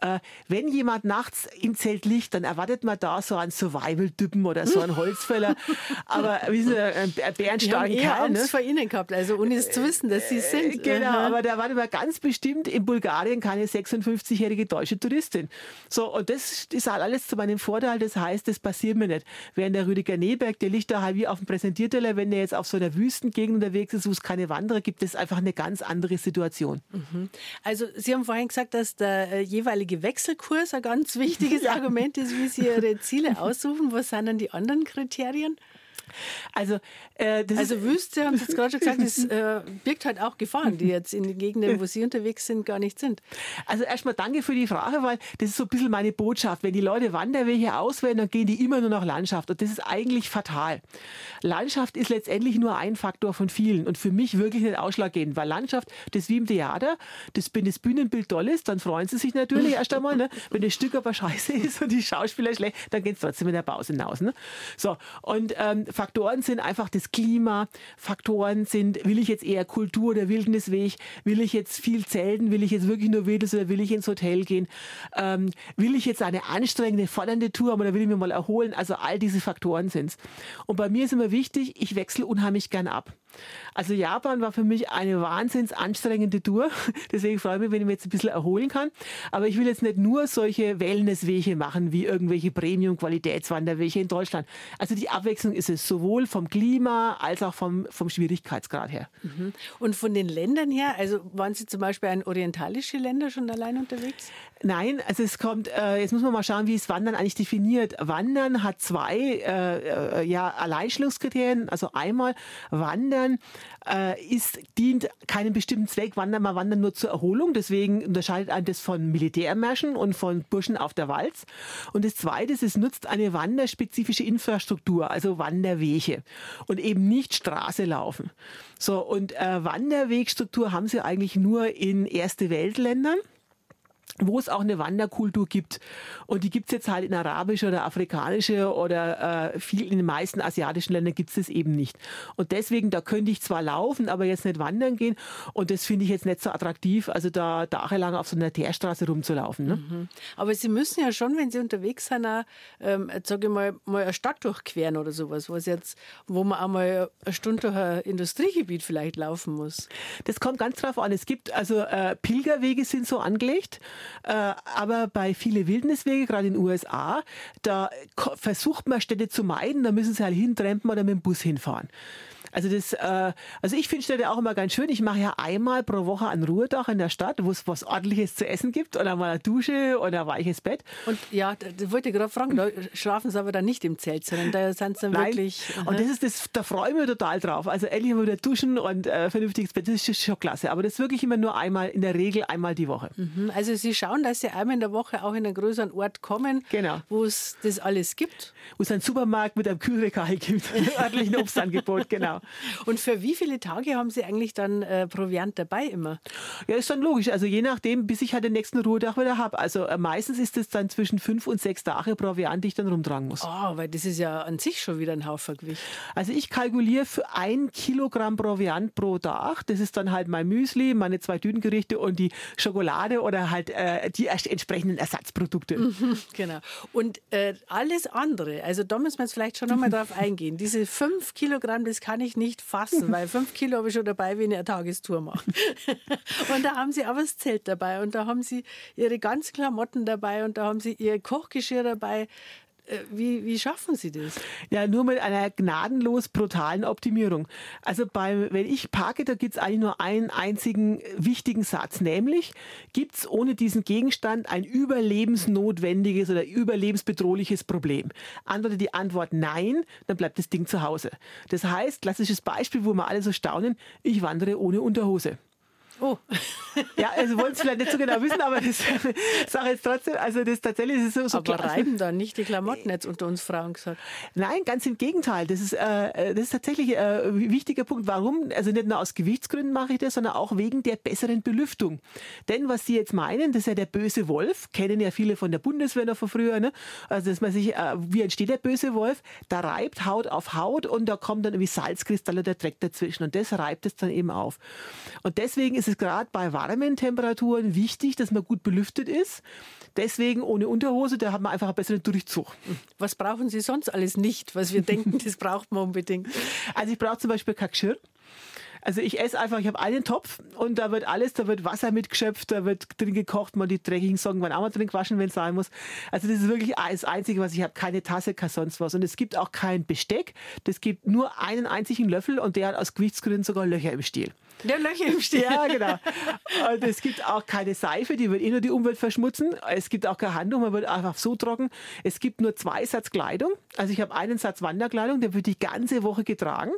äh, wenn jemand nachts im Zelt liegt, dann erwartet man da so einen Survival-Typen oder so einen Holzfäller. Aber wie so ein bärenstarken Kerl. Ich habe ne? vor ihnen gehabt, also ohne es zu wissen, dass sie sind. Genau, Aha. aber da war immer ganz bestimmt in Bulgarien keine 56-jährige deutsche Touristin. So, und das ist halt alles zu meinem Vorteil. Das heißt, das passiert mir nicht. Während der Rüdiger Neberg, der liegt da halt wie auf dem Präsentierteller, wenn der jetzt auf so einer Wüstengegend unterwegs ist, wo es keine Wanderer gibt, das ist einfach eine ganz andere Situation. Mhm. Also Sie haben vorhin gesagt, dass der äh, jeweilige Wechselkurs ein ganz wichtiges ja. Argument ist, wie Sie Ihre Ziele aussuchen. Was sind dann die anderen Kriterien? Also, äh, also Wüste, haben Sie jetzt gerade schon gesagt, das äh, birgt halt auch Gefahren, die jetzt in den Gegenden, wo Sie unterwegs sind, gar nicht sind. Also erstmal danke für die Frage, weil das ist so ein bisschen meine Botschaft. Wenn die Leute Wanderwege auswählen, dann gehen die immer nur nach Landschaft. Und das ist eigentlich fatal. Landschaft ist letztendlich nur ein Faktor von vielen und für mich wirklich nicht ausschlaggebend, weil Landschaft, das ist wie im Theater, das, wenn das Bühnenbild toll ist, dann freuen sie sich natürlich erst einmal. Ne? Wenn das Stück aber scheiße ist und die Schauspieler schlecht, dann geht es trotzdem in der Pause hinaus. Ne? So, und ähm, Faktoren sind einfach das Klima, Faktoren sind, will ich jetzt eher Kultur oder Wildnisweg, will ich jetzt viel zelten, will ich jetzt wirklich nur Wildnis oder will ich ins Hotel gehen, ähm, will ich jetzt eine anstrengende, fordernde Tour haben oder will ich mir mal erholen, also all diese Faktoren sind es. Und bei mir ist immer wichtig, ich wechsle unheimlich gern ab. Also Japan war für mich eine wahnsinns anstrengende Tour. Deswegen freue ich mich, wenn ich mich jetzt ein bisschen erholen kann. Aber ich will jetzt nicht nur solche Wellnesswege machen, wie irgendwelche Premium-Qualitätswanderwege in Deutschland. Also die Abwechslung ist es sowohl vom Klima als auch vom, vom Schwierigkeitsgrad her. Mhm. Und von den Ländern her, also waren Sie zum Beispiel in orientalische Länder schon allein unterwegs? Nein, also es kommt, äh, jetzt muss man mal schauen, wie es Wandern eigentlich definiert. Wandern hat zwei äh, äh, ja, Alleinstellungskriterien. Also einmal Wandern Wandern äh, ist, dient keinem bestimmten Zweck. Wandern, man wandern nur zur Erholung. Deswegen unterscheidet einen das von Militärmärschen und von Burschen auf der Walz. Und das Zweite ist, es nutzt eine wanderspezifische Infrastruktur, also Wanderwege und eben nicht Straße laufen. So, und äh, Wanderwegstruktur haben sie eigentlich nur in Erste Weltländern wo es auch eine Wanderkultur gibt. Und die gibt es jetzt halt in arabische oder afrikanische oder äh, viel in den meisten asiatischen Ländern gibt es das eben nicht. Und deswegen, da könnte ich zwar laufen, aber jetzt nicht wandern gehen. Und das finde ich jetzt nicht so attraktiv, also da tagelang auf so einer Teerstraße rumzulaufen. Ne? Mhm. Aber Sie müssen ja schon, wenn Sie unterwegs sind, auch, ähm, sage ich mal, mal eine Stadt durchqueren oder sowas, was jetzt, wo man einmal eine Stunde durch ein Industriegebiet vielleicht laufen muss. Das kommt ganz drauf an. Es gibt also äh, Pilgerwege sind so angelegt. Äh, aber bei viele Wildniswege, gerade in den USA, da versucht man Städte zu meiden, da müssen sie halt hintrempen oder mit dem Bus hinfahren. Also das, äh, also ich finde Städte auch immer ganz schön. Ich mache ja einmal pro Woche einen Ruhetag in der Stadt, wo es was ordentliches zu essen gibt oder mal eine Dusche oder ein weiches Bett. Und ja, da wollte ich gerade fragen, da schlafen sie aber dann nicht im Zelt, sondern da sind sie dann Nein. wirklich. Und das ist das, da freue ich mich total drauf. Also endlich mal wieder duschen und äh, vernünftiges Bett, das ist schon klasse. Aber das ist wirklich immer nur einmal, in der Regel einmal die Woche. Mhm. Also Sie schauen, dass Sie einmal in der Woche auch in einen größeren Ort kommen, genau. wo es das alles gibt. Wo es einen Supermarkt mit einem Kühlregal gibt, örtlichen Obstangebot, genau. Und für wie viele Tage haben Sie eigentlich dann äh, Proviant dabei immer? Ja, ist dann logisch. Also je nachdem, bis ich halt den nächsten Ruhetag wieder habe. Also äh, meistens ist es dann zwischen fünf und sechs Tage Proviant, die ich dann rumtragen muss. Oh, weil das ist ja an sich schon wieder ein Haufen Gewicht. Also ich kalkuliere für ein Kilogramm Proviant pro Tag. Das ist dann halt mein Müsli, meine zwei Düngerichte und die Schokolade oder halt äh, die entsprechenden Ersatzprodukte. Mhm, genau. Und äh, alles andere, also da müssen wir jetzt vielleicht schon nochmal drauf eingehen. Diese fünf Kilogramm, das kann ich nicht fassen, weil fünf Kilo habe ich schon dabei, wenn ich eine Tagestour mache. und da haben sie aber das Zelt dabei und da haben sie ihre ganzen Klamotten dabei und da haben sie ihr Kochgeschirr dabei. Äh, wie, wie schaffen Sie das? Ja, nur mit einer gnadenlos brutalen Optimierung. Also beim, wenn ich parke, da gibt es eigentlich nur einen einzigen wichtigen Satz, nämlich gibt es ohne diesen Gegenstand ein überlebensnotwendiges oder überlebensbedrohliches Problem? Antwortet die Antwort nein, dann bleibt das Ding zu Hause. Das heißt, klassisches Beispiel, wo wir alle so staunen, ich wandere ohne Unterhose. Oh. Ja, also wollen es vielleicht nicht so genau wissen, aber das sage jetzt trotzdem, also das tatsächlich ist so, so Aber klar. reiben dann nicht die Klamotten jetzt unter uns Frauen gesagt? Nein, ganz im Gegenteil. Das ist, äh, das ist tatsächlich äh, ein wichtiger Punkt. Warum? Also nicht nur aus Gewichtsgründen mache ich das, sondern auch wegen der besseren Belüftung. Denn was Sie jetzt meinen, das ist ja der böse Wolf, kennen ja viele von der Bundeswehr noch von früher, ne? Also dass man sich, äh, wie entsteht der böse Wolf? Da reibt Haut auf Haut und da kommt dann irgendwie Salzkristalle, der Dreck dazwischen und das reibt es dann eben auf. Und deswegen ist es gerade bei warmen Temperaturen wichtig, dass man gut belüftet ist. Deswegen ohne Unterhose, da hat man einfach einen besseren Durchzug. Was brauchen Sie sonst alles nicht, was wir denken, das braucht man unbedingt? Also ich brauche zum Beispiel kein Geschirr. Also ich esse einfach, ich habe einen Topf und da wird alles, da wird Wasser mitgeschöpft, da wird drin gekocht, mal die dreckigen Socken werden auch mal drin gewaschen, wenn es sein muss. Also das ist wirklich das Einzige, was ich habe. Keine Tasse, kein sonst was. Und es gibt auch kein Besteck. Das gibt nur einen einzigen Löffel und der hat aus Gewichtsgründen sogar Löcher im Stiel. Der Löcher im Stiel. Ja, genau. Und es gibt auch keine Seife, die wird eh nur die Umwelt verschmutzen. Es gibt auch kein Handtuch, man wird einfach so trocken. Es gibt nur zwei Satz Kleidung. Also ich habe einen Satz Wanderkleidung, der wird die ganze Woche getragen.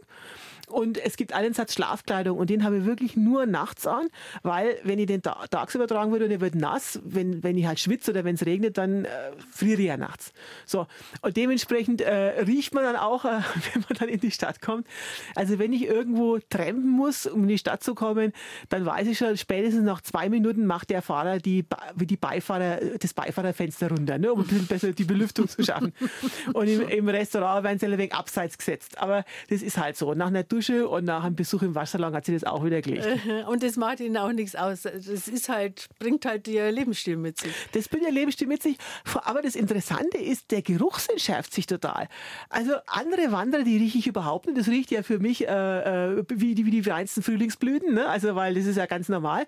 Und es gibt einen Satz Schlafkleidung und den habe ich wirklich nur nachts an, weil wenn ich den ta tagsüber tragen würde und er wird nass, wenn, wenn ich halt schwitze oder wenn es regnet, dann äh, friere ich ja nachts. So. Und dementsprechend äh, riecht man dann auch, äh, wenn man dann in die Stadt kommt. Also wenn ich irgendwo trampen muss, um in die Stadt zu kommen, dann weiß ich schon, spätestens nach zwei Minuten macht der Fahrer die, die Beifahrer, das Beifahrerfenster runter, ne, um ein bisschen besser die Belüftung zu schaffen. Und im, im Restaurant werden sie ein wenig abseits gesetzt. Aber das ist halt so. Nach einer Dusche und nach einem Besuch im Waschsalon hat sie das auch wieder gelegt. Und das macht ihnen auch nichts aus. Das ist halt, bringt halt ihr Lebensstil mit sich. Das bringt ihr Lebensstil mit sich. Aber das Interessante ist, der Geruch entschärft sich total. Also andere Wanderer, die rieche ich überhaupt nicht. Das riecht ja für mich äh, äh wie, die, wie die feinsten Frühlingsblüten, ne? also weil das ist ja ganz normal.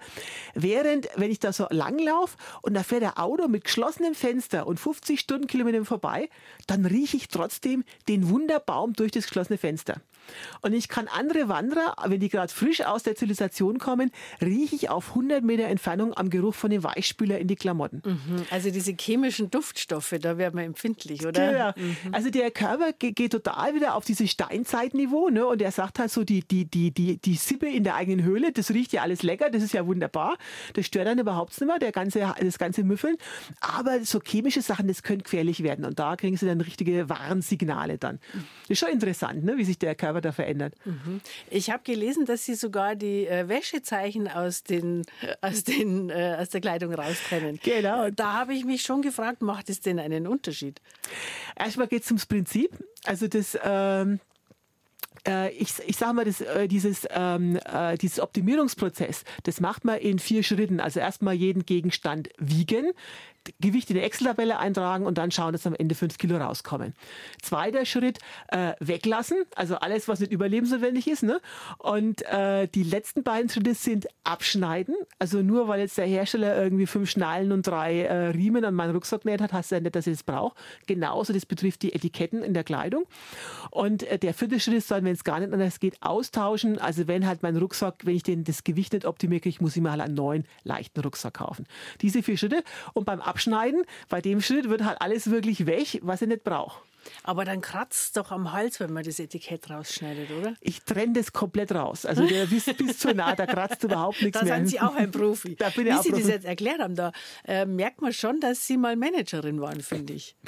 Während, wenn ich da so langlaufe und da fährt der Auto mit geschlossenem Fenster und 50 Stundenkilometern vorbei, dann rieche ich trotzdem den Wunderbaum durch das geschlossene Fenster. Und ich kann andere Wanderer, wenn die gerade frisch aus der Zivilisation kommen, rieche ich auf 100 Meter Entfernung am Geruch von dem Weichspüler in die Klamotten. Mhm. Also diese chemischen Duftstoffe, da wird man empfindlich, oder? Ja, mhm. also der Körper geht total wieder auf dieses Steinzeitniveau ne? und er sagt halt so, die, die, die, die, die Sippe in der eigenen Höhle, das riecht ja alles lecker, das ist ja wunderbar, das stört dann überhaupt nicht mehr, der ganze, das ganze Müffeln, aber so chemische Sachen, das können gefährlich werden und da kriegen sie dann richtige Warnsignale dann. Das ist schon interessant, ne? wie sich der Körper da verändert. Mhm. Ich habe gelesen, dass Sie sogar die äh, Wäschezeichen aus, den, aus, den, äh, aus der Kleidung raustrennen. Genau. Da habe ich mich schon gefragt, macht es denn einen Unterschied? Erstmal geht es ums Prinzip. Also das... Ähm äh, ich, ich sage mal, das, dieses, ähm, äh, dieses Optimierungsprozess, das macht man in vier Schritten. Also erstmal jeden Gegenstand wiegen, Gewicht in die Excel-Tabelle eintragen und dann schauen, dass am Ende fünf Kilo rauskommen. Zweiter Schritt, äh, weglassen, also alles, was nicht überlebensnotwendig ist. Ne? Und äh, die letzten beiden Schritte sind abschneiden. Also nur weil jetzt der Hersteller irgendwie fünf Schnallen und drei äh, Riemen an meinen Rucksack näht hat, heißt ja nicht, dass ich das brauche. Genauso, das betrifft die Etiketten in der Kleidung. Und äh, der vierte Schritt ist dann, wenn es gar nicht anders geht, austauschen. Also wenn halt mein Rucksack, wenn ich den, das Gewicht nicht optimiere, ich muss ich mir halt einen neuen, leichten Rucksack kaufen. Diese vier Schritte. Und beim Abschneiden abschneiden. Bei dem Schritt wird halt alles wirklich weg, was ich nicht brauche. Aber dann kratzt es doch am Hals, wenn man das Etikett rausschneidet, oder? Ich trenne das komplett raus. Also der bis, bis zu nah, da kratzt überhaupt nichts da mehr. Da sind Sie auch ein Profi. da bin Wie ich auch Sie Profi. das jetzt erklärt haben, da äh, merkt man schon, dass Sie mal Managerin waren, finde ich.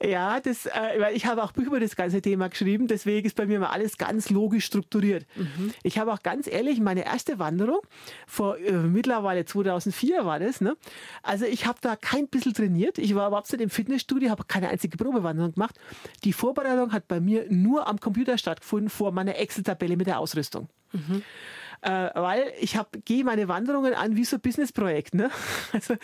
Ja, das, äh, ich habe auch Bücher über das ganze Thema geschrieben, deswegen ist bei mir immer alles ganz logisch strukturiert. Mhm. Ich habe auch ganz ehrlich, meine erste Wanderung, vor äh, mittlerweile 2004 war das, ne? also ich habe da kein bisschen trainiert, ich war überhaupt nicht im Fitnessstudio, habe keine einzige Probewanderung gemacht. Die Vorbereitung hat bei mir nur am Computer stattgefunden, vor meiner Excel-Tabelle mit der Ausrüstung. Mhm äh, weil ich gehe meine Wanderungen an wie so ein Businessprojekt. Ne? Also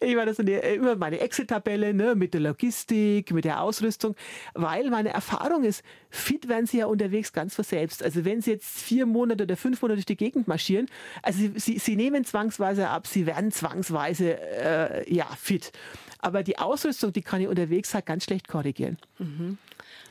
ich war das eine, immer meine Excel-Tabelle ne, mit der Logistik, mit der Ausrüstung, weil meine Erfahrung ist, fit werden sie ja unterwegs ganz von selbst. Also wenn sie jetzt vier Monate oder fünf Monate durch die Gegend marschieren, also sie, sie, sie nehmen zwangsweise ab, sie werden zwangsweise äh, ja fit. Aber die Ausrüstung, die kann ich unterwegs halt ganz schlecht korrigieren. Mhm.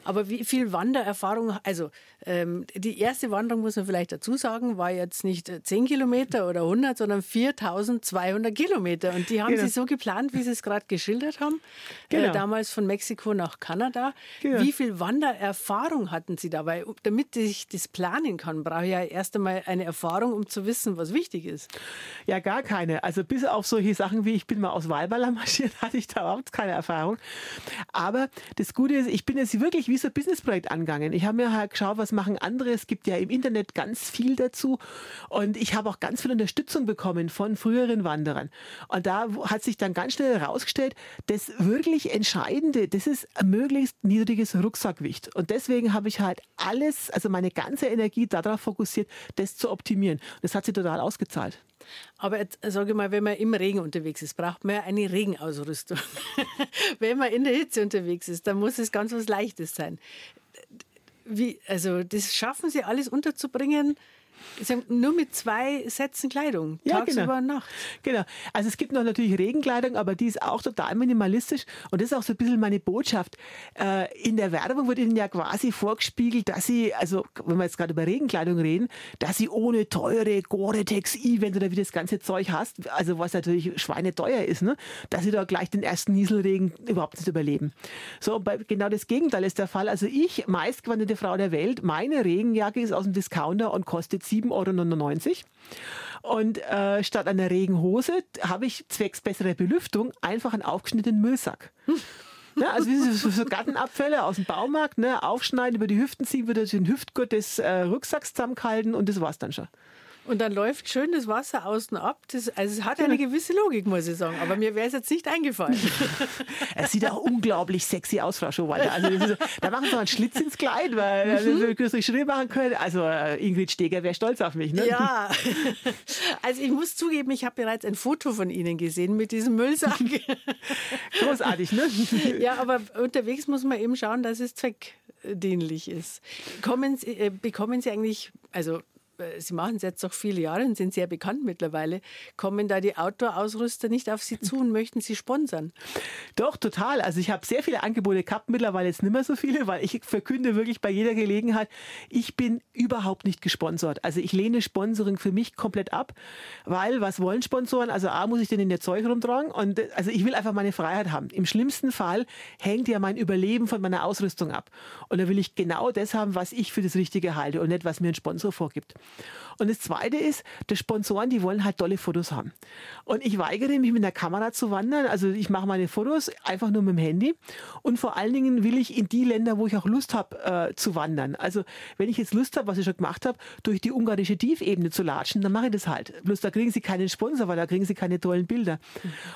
Aber wie viel Wandererfahrung, also ähm, die erste Wanderung, muss man vielleicht dazu sagen, war jetzt nicht 10 Kilometer oder 100, sondern 4200 Kilometer. Und die haben genau. Sie so geplant, wie Sie es gerade geschildert haben, äh, genau. äh, damals von Mexiko nach Kanada. Genau. Wie viel Wandererfahrung hatten Sie dabei? Damit ich das planen kann, brauche ich ja erst einmal eine Erfahrung, um zu wissen, was wichtig ist. Ja, gar keine. Also bis auf solche Sachen wie ich bin mal aus Walballer marschiert, hatte ich da überhaupt keine Erfahrung. Aber das Gute ist, ich bin jetzt wirklich wie wie Businessprojekt angegangen. Ich habe mir halt geschaut, was machen andere. Es gibt ja im Internet ganz viel dazu. Und ich habe auch ganz viel Unterstützung bekommen von früheren Wanderern. Und da hat sich dann ganz schnell herausgestellt, das wirklich Entscheidende, das ist ein möglichst niedriges Rucksackgewicht. Und deswegen habe ich halt alles, also meine ganze Energie darauf fokussiert, das zu optimieren. Und das hat sich total ausgezahlt. Aber jetzt sage ich mal, wenn man im Regen unterwegs ist, braucht man ja eine Regenausrüstung. wenn man in der Hitze unterwegs ist, dann muss es ganz was Leichtes sein. Wie, also das schaffen Sie alles unterzubringen Nur mit zwei Sätzen Kleidung, ja, tagsüber genau. und nachts. Genau. Also es gibt noch natürlich Regenkleidung, aber die ist auch total minimalistisch. Und das ist auch so ein bisschen meine Botschaft. Äh, in der Werbung wird ihnen ja quasi vorgespiegelt, dass sie, also wenn wir jetzt gerade über Regenkleidung reden, dass sie ohne teure Gore-Tex-Event oder wie das ganze Zeug hast, also was natürlich schweineteuer ist, ne, dass sie da gleich den ersten Nieselregen überhaupt nicht überleben. So, genau das Gegenteil ist der Fall. Also ich, meistgewandete Frau der Welt, meine Regenjacke ist aus dem Discounter und kostet 7,99 Euro. Und äh, statt einer Regenhose habe ich zwecks besserer Belüftung einfach einen aufgeschnittenen Müllsack. Ne, also wie so, so Gartenabfälle aus dem Baumarkt, ne, aufschneiden, über die Hüften ziehen, wieder den Hüftgurt des äh, Rucksacks zusammenhalten und das war's dann schon. Und dann läuft schön das Wasser außen ab. Das, also es hat eine gewisse Logik, muss ich sagen. Aber mir wäre es jetzt nicht eingefallen. es sieht auch unglaublich sexy aus, Frau Schowalter. Also so, da machen Sie mal einen Schlitz ins Kleid, weil also, mhm. wir größere Schritte machen können. Also äh, Ingrid Steger wäre stolz auf mich. Ne? Ja, also ich muss zugeben, ich habe bereits ein Foto von Ihnen gesehen mit diesem Müllsack. Großartig, ne? Ja, aber unterwegs muss man eben schauen, dass es zweckdienlich ist. Kommen Sie, äh, bekommen Sie eigentlich, also Sie machen es jetzt doch viele Jahre und sind sehr bekannt mittlerweile. Kommen da die Outdoor-Ausrüster nicht auf Sie zu und möchten Sie sponsern? Doch, total. Also ich habe sehr viele Angebote gehabt, mittlerweile jetzt nicht mehr so viele, weil ich verkünde wirklich bei jeder Gelegenheit, ich bin überhaupt nicht gesponsert. Also ich lehne Sponsoring für mich komplett ab, weil was wollen Sponsoren? Also A, muss ich denn in der Zeug rumtragen und also ich will einfach meine Freiheit haben. Im schlimmsten Fall hängt ja mein Überleben von meiner Ausrüstung ab. Und da will ich genau das haben, was ich für das Richtige halte und nicht, was mir ein Sponsor vorgibt. Und das Zweite ist, die Sponsoren, die wollen halt tolle Fotos haben. Und ich weigere mich mit der Kamera zu wandern. Also ich mache meine Fotos einfach nur mit dem Handy. Und vor allen Dingen will ich in die Länder, wo ich auch Lust habe, äh, zu wandern. Also wenn ich jetzt Lust habe, was ich schon gemacht habe, durch die ungarische Tiefebene zu latschen, dann mache ich das halt. Bloß da kriegen sie keinen Sponsor, weil da kriegen sie keine tollen Bilder.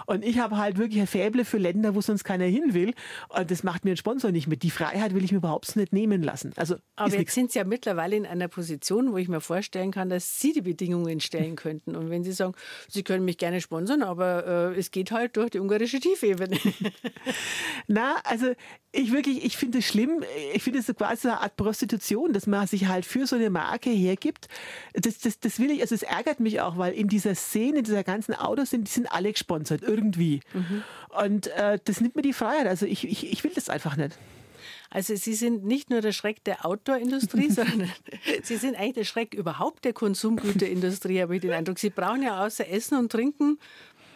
Und ich habe halt wirklich ein Fäble für Länder, wo sonst keiner hin will. Und das macht mir ein Sponsor nicht mit. Die Freiheit will ich mir überhaupt nicht nehmen lassen. Also Aber jetzt sind Sie ja mittlerweile in einer Position, wo ich mir vorstellen kann, dass Sie die Bedingungen stellen könnten. Und wenn Sie sagen, Sie können mich gerne sponsern, aber äh, es geht halt durch die ungarische Tiefebene. Na, also ich wirklich, ich finde es schlimm. Ich finde es so quasi eine Art Prostitution, dass man sich halt für so eine Marke hergibt. Das, das, das will ich, also es ärgert mich auch, weil in dieser Szene, in dieser ganzen Autos sind, die sind alle gesponsert, irgendwie. Mhm. Und äh, das nimmt mir die Freiheit. Also ich, ich, ich will das einfach nicht. Also Sie sind nicht nur der Schreck der Outdoor-Industrie, sondern Sie sind eigentlich der Schreck überhaupt der Konsumgüterindustrie, habe ich den Eindruck. Sie brauchen ja außer Essen und Trinken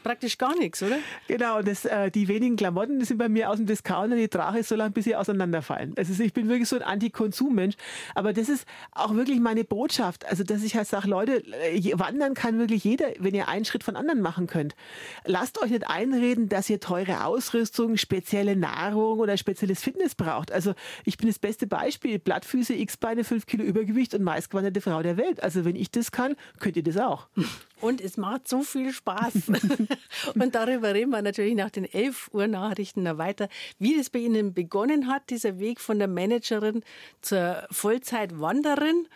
praktisch gar nichts, oder? Genau, das, äh, die wenigen Klamotten die sind bei mir aus dem Discounter, die trage ich so lange, bis sie auseinanderfallen. Also ich bin wirklich so ein Anti-Konsum-Mensch. Aber das ist auch wirklich meine Botschaft. Also, dass ich halt sage, Leute, äh, wandern kann wirklich jeder, wenn ihr einen Schritt von anderen machen könnt. Lasst euch nicht einreden, dass ihr teure Ausrüstung, spezielle Nahrung oder spezielles Fitness braucht. Also ich bin das beste Beispiel. Blattfüße, X-Beine, 5 Kilo Übergewicht und meistgewanderte Frau der Welt. Also wenn ich das kann, könnt ihr das auch. Und es macht so viel Spaß. Und darüber reden wir natürlich nach den 11 Uhr Nachrichten noch weiter, wie das bei Ihnen begonnen hat, dieser Weg von der Managerin zur Vollzeitwanderin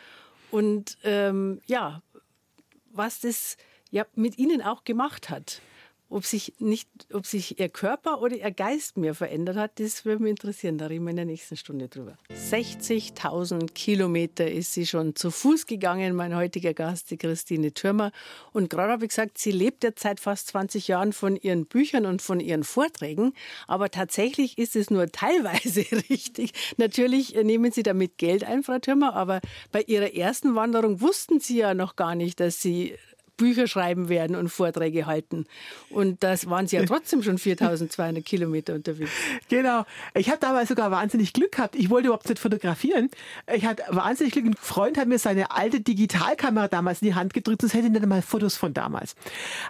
und ähm, ja, was das ja mit Ihnen auch gemacht hat ob sich nicht, ob sich ihr Körper oder ihr Geist mehr verändert hat, das würde mich interessieren. Da reden wir in der nächsten Stunde drüber. 60.000 Kilometer ist sie schon zu Fuß gegangen, mein heutiger Gast, die Christine Türmer. Und gerade habe ich gesagt, sie lebt jetzt seit fast 20 Jahren von ihren Büchern und von ihren Vorträgen. Aber tatsächlich ist es nur teilweise richtig. Natürlich nehmen Sie damit Geld ein, Frau Türmer, aber bei Ihrer ersten Wanderung wussten Sie ja noch gar nicht, dass Sie Bücher schreiben werden und Vorträge halten. Und das waren sie ja trotzdem schon 4200 Kilometer unterwegs. Genau. Ich habe damals sogar wahnsinnig Glück gehabt. Ich wollte überhaupt nicht fotografieren. Ich hatte wahnsinnig Glück. Ein Freund hat mir seine alte Digitalkamera damals in die Hand gedrückt. Das hätte ich nicht einmal Fotos von damals.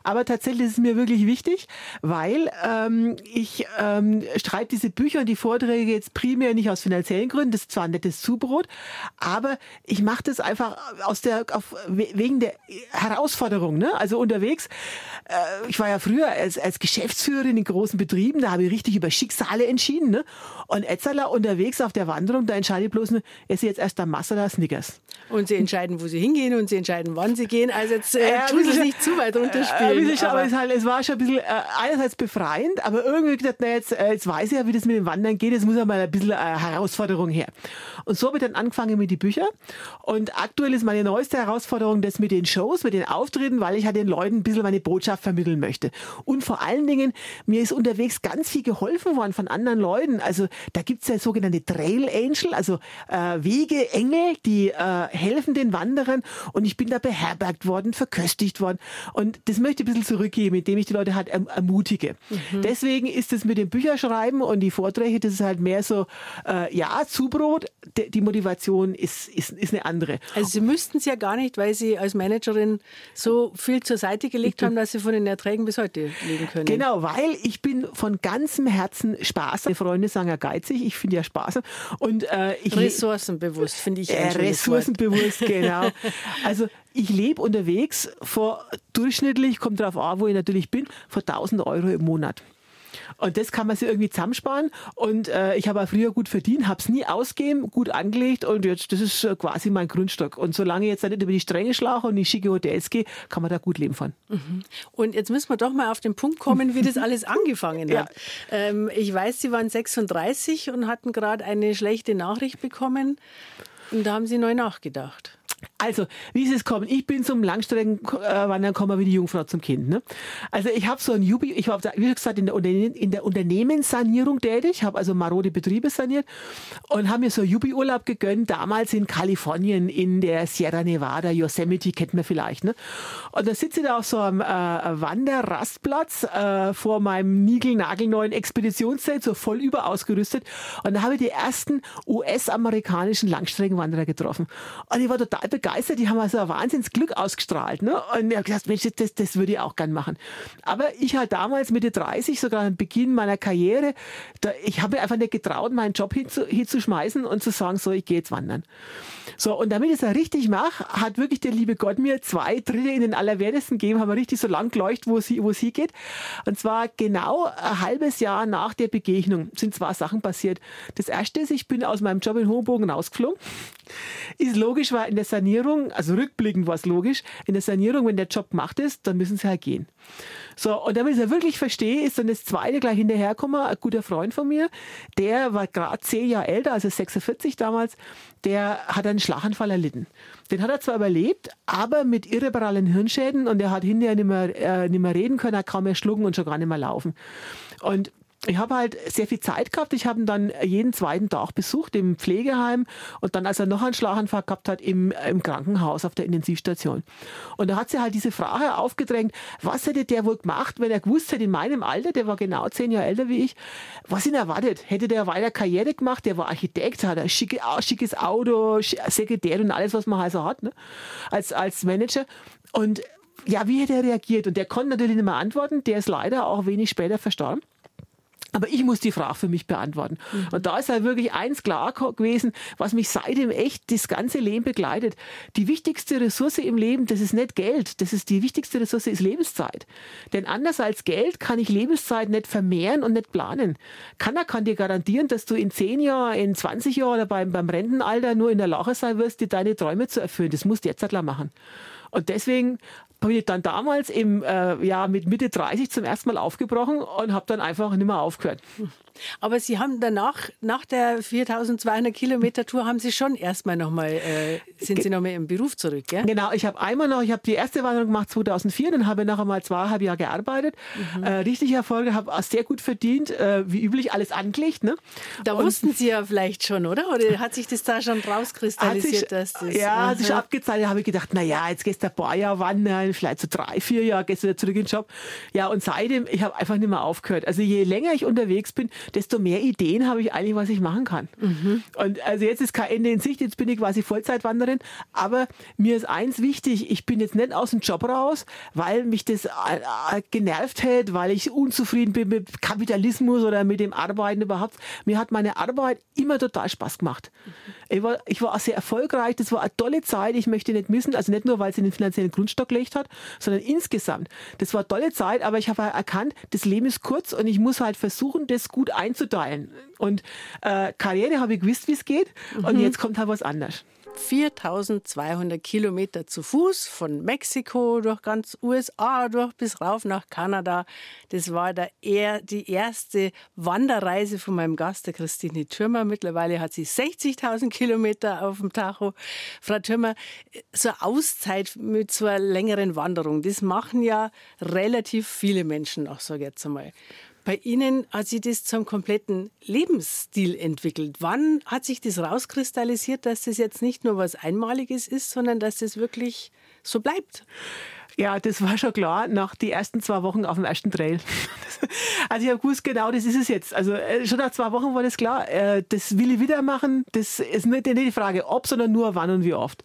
Aber tatsächlich ist es mir wirklich wichtig, weil ähm, ich ähm, schreibe diese Bücher und die Vorträge jetzt primär nicht aus finanziellen Gründen. Das ist zwar ein nettes Zubrot, aber ich mache das einfach aus der, auf, wegen der Herausforderung Herausforderung. Ne? Also unterwegs, äh, ich war ja früher als, als Geschäftsführerin in großen Betrieben, da habe ich richtig über Schicksale entschieden. Ne? Und jetzt unterwegs auf der Wanderung, da entscheide ich bloß, esse ich jetzt erst am oder Snickers. Und sie entscheiden, wo sie hingehen und sie entscheiden, wann sie gehen. Also jetzt äh, ja, tun sie nicht zu weit runterspielen. Äh, aber, es, halt, es, war schon ein bisschen äh, einerseits befreiend, aber irgendwie gedacht, na jetzt, äh, jetzt weiß ich ja, wie das mit dem Wandern geht, jetzt muss ja mal ein bisschen äh, Herausforderung her. Und so habe ich dann angefangen mit den Büchern. Und aktuell ist meine neueste Herausforderung das mit den Shows, mit den Auftritten, weil ich halt den Leuten ein bisschen meine Botschaft vermitteln möchte. Und vor allen Dingen, mir ist unterwegs ganz viel geholfen worden von anderen Leuten. Also da gibt es ja sogenannte Trail Angel, also äh, Wegeengel, die äh, helfen den Wanderern. Und ich bin da beherbergt worden, verköstigt worden. Und das möchte ich ein bisschen zurückgeben, indem ich die Leute halt erm-, ermutige. Mhm. Deswegen ist es mit dem Bücherschreiben und die Vorträge, das ist halt mehr so, äh, ja, Zubrot. Die Motivation ist, ist, ist eine andere. Also Sie müssten es ja gar nicht, weil Sie als Managerin so viel zur Seite gelegt haben, dass Sie von den Erträgen bis heute leben können. Genau, weil ich bin von ganzem Herzen Spaß. Meine Freunde sagen ja geizig, ich finde ja Spaß. Und, äh, ich ressourcenbewusst, finde ich. Äh, ressourcenbewusst, genau. Also ich lebe unterwegs vor durchschnittlich, kommt darauf an, wo ich natürlich bin, vor 1000 Euro im Monat. Und das kann man sich irgendwie zusammensparen. Und äh, ich habe auch früher gut verdient, habe es nie ausgegeben, gut angelegt und jetzt, das ist äh, quasi mein Grundstock. Und solange ich jetzt nicht über die Stränge schlage und in schicke Hotels gehe, kann man da gut leben von. Mhm. Und jetzt müssen wir doch mal auf den Punkt kommen, wie das alles angefangen hat. Ja. Ähm, ich weiß, Sie waren 36 und hatten gerade eine schlechte Nachricht bekommen. Und da haben Sie neu nachgedacht. Also, wie ist es kommen? Ich bin zum Langstreckenwandern gekommen wie die Jungfrau zum Kind. Ne? Also ich habe so ein Jubi, ich war wie gesagt in der, in der Unternehmenssanierung tätig, habe also marode Betriebe saniert und habe mir so Jubi-Urlaub gegönnt, damals in Kalifornien, in der Sierra Nevada, Yosemite, kennt man vielleicht. Ne? Und da sitze ich da auf so einem äh, Wanderrastplatz äh, vor meinem niegelnagelneuen Expeditionszelt, so voll überausgerüstet. Und da habe ich die ersten US-amerikanischen Langstreckenwanderer getroffen. Und ich war total begeistert. Die haben also ein Wahnsinnsglück ausgestrahlt. Ne? Und ich habe gesagt, Mensch, das, das würde ich auch gern machen. Aber ich halt damals Mitte 30, sogar am Beginn meiner Karriere, da, ich habe mir einfach nicht getraut, meinen Job hinzu, hinzuschmeißen und zu sagen, so, ich gehe jetzt wandern. So, und damit ich es richtig mache, hat wirklich der liebe Gott mir zwei Dritte in den Allerwertesten gegeben, haben wir richtig so lang geleuchtet, wo es, wo es hingeht. Und zwar genau ein halbes Jahr nach der Begegnung sind zwei Sachen passiert. Das erste ist, ich bin aus meinem Job in Hohenbogen rausgeflogen. Ist logisch, weil in der Sanierung, also rückblickend war es logisch, in der Sanierung, wenn der Job gemacht ist, dann müssen sie halt gehen. So, und damit ich es wirklich verstehe, ist dann das zweite gleich hinterhergekommen, ein guter Freund von mir, der war gerade zehn Jahre älter, also 46 damals, der hat einen Schlaganfall erlitten. Den hat er zwar überlebt, aber mit irreparablen Hirnschäden und er hat hinterher nicht mehr, äh, nicht mehr reden können, er kaum mehr schlucken und schon gar nicht mehr laufen. Und ich habe halt sehr viel Zeit gehabt. Ich habe ihn dann jeden zweiten Tag besucht im Pflegeheim und dann, als er noch einen Schlaganfall gehabt hat, im, im Krankenhaus auf der Intensivstation. Und da hat sie halt diese Frage aufgedrängt, was hätte der wohl gemacht, wenn er gewusst hätte, in meinem Alter, der war genau zehn Jahre älter wie ich, was ihn erwartet? Hätte der weiter Karriere gemacht? Der war Architekt, hat ein schicke, schickes Auto, Sekretär und alles, was man halt so hat, ne? als, als Manager. Und ja, wie hätte er reagiert? Und der konnte natürlich nicht mehr antworten. Der ist leider auch wenig später verstorben. Aber ich muss die Frage für mich beantworten. Mhm. Und da ist halt wirklich eins klar gewesen, was mich seitdem echt das ganze Leben begleitet. Die wichtigste Ressource im Leben, das ist nicht Geld. Das ist die wichtigste Ressource, ist Lebenszeit. Denn anders als Geld kann ich Lebenszeit nicht vermehren und nicht planen. Keiner kann dir garantieren, dass du in 10 Jahren, in 20 Jahren oder beim, beim Rentenalter nur in der Lage sein wirst, dir deine Träume zu erfüllen. Das musst du jetzt halt machen. Und deswegen bin ich dann damals im, äh, ja, mit Mitte 30 zum ersten Mal aufgebrochen und habe dann einfach nicht mehr aufgehört. Aber Sie haben danach, nach der 4200 Kilometer Tour, haben Sie schon erstmal nochmal, äh, sind Sie nochmal im Beruf zurück, gell? Genau, ich habe einmal noch, ich habe die erste Wanderung gemacht 2004, dann habe ich noch einmal zweieinhalb Jahre gearbeitet, mhm. äh, richtig Erfolge, habe auch sehr gut verdient, äh, wie üblich alles angelegt. Ne? Da Und wussten Sie ja vielleicht schon, oder? Oder hat sich das da schon rauskristallisiert? Sich, dass das, ja, hat sich abgezahlt, da habe ich gedacht, naja, jetzt gehst du ein paar Jahre wandern, vielleicht so drei, vier Jahre gehst du wieder zurück in den Job. Ja, und seitdem, ich habe einfach nicht mehr aufgehört. Also je länger ich unterwegs bin, desto mehr Ideen habe ich eigentlich, was ich machen kann. Mhm. Und also jetzt ist kein Ende in Sicht, jetzt bin ich quasi Vollzeitwanderin, aber mir ist eins wichtig, ich bin jetzt nicht aus dem Job raus, weil mich das äh, äh, genervt hätte, weil ich unzufrieden bin mit Kapitalismus oder mit dem Arbeiten überhaupt. Mir hat meine Arbeit immer total Spaß gemacht. Mhm. Ich war, ich war auch sehr erfolgreich. Das war eine tolle Zeit. Ich möchte nicht missen. Also nicht nur, weil sie den finanziellen Grundstock gelegt hat, sondern insgesamt. Das war eine tolle Zeit, aber ich habe erkannt, das Leben ist kurz und ich muss halt versuchen, das gut einzuteilen. Und äh, Karriere habe ich gewusst, wie es geht. Und mhm. jetzt kommt halt was anderes. 4200 Kilometer zu Fuß von Mexiko durch ganz USA durch bis rauf nach Kanada. Das war der, die erste Wanderreise von meinem Gast, der Christine Türmer. Mittlerweile hat sie 60.000 Kilometer auf dem Tacho. Frau Türmer, so eine Auszeit mit so einer längeren Wanderung, das machen ja relativ viele Menschen, auch sage ich jetzt einmal. Bei Ihnen hat sich das zum kompletten Lebensstil entwickelt. Wann hat sich das rauskristallisiert, dass das jetzt nicht nur was Einmaliges ist, sondern dass das wirklich so bleibt? Ja, das war schon klar nach die ersten zwei Wochen auf dem ersten Trail. Also ich habe gewusst, genau das ist es jetzt. Also äh, schon nach zwei Wochen war das klar. Äh, das will ich wieder machen. Das ist nicht die Frage, ob, sondern nur wann und wie oft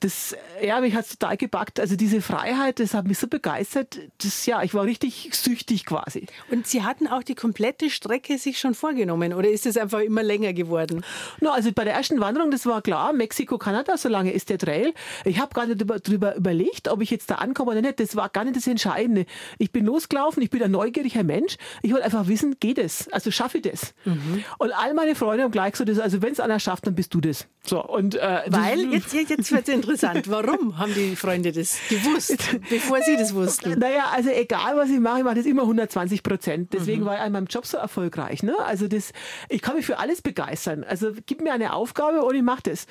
das, ja, mich hat total gepackt. Also diese Freiheit, das hat mich so begeistert. Das, ja, ich war richtig süchtig quasi. Und Sie hatten auch die komplette Strecke sich schon vorgenommen oder ist es einfach immer länger geworden? No, also bei der ersten Wanderung, das war klar, Mexiko, Kanada, so lange ist der Trail. Ich habe gar nicht darüber überlegt, ob ich jetzt da ankomme oder nicht. Das war gar nicht das Entscheidende. Ich bin losgelaufen, ich bin ein neugieriger Mensch. Ich wollte einfach wissen, geht es? Also schaffe ich das? Mhm. Und all meine Freunde haben gleich so das, also wenn es einer schafft, dann bist du das. So, und, äh, Weil, jetzt, jetzt wird es interessant. Warum haben die Freunde das gewusst, bevor sie das wussten? Naja, also egal was ich mache, ich mache das immer 120 Prozent. Deswegen mhm. war ich an meinem Job so erfolgreich. Ne? Also das, ich kann mich für alles begeistern. Also gib mir eine Aufgabe und ich mache das.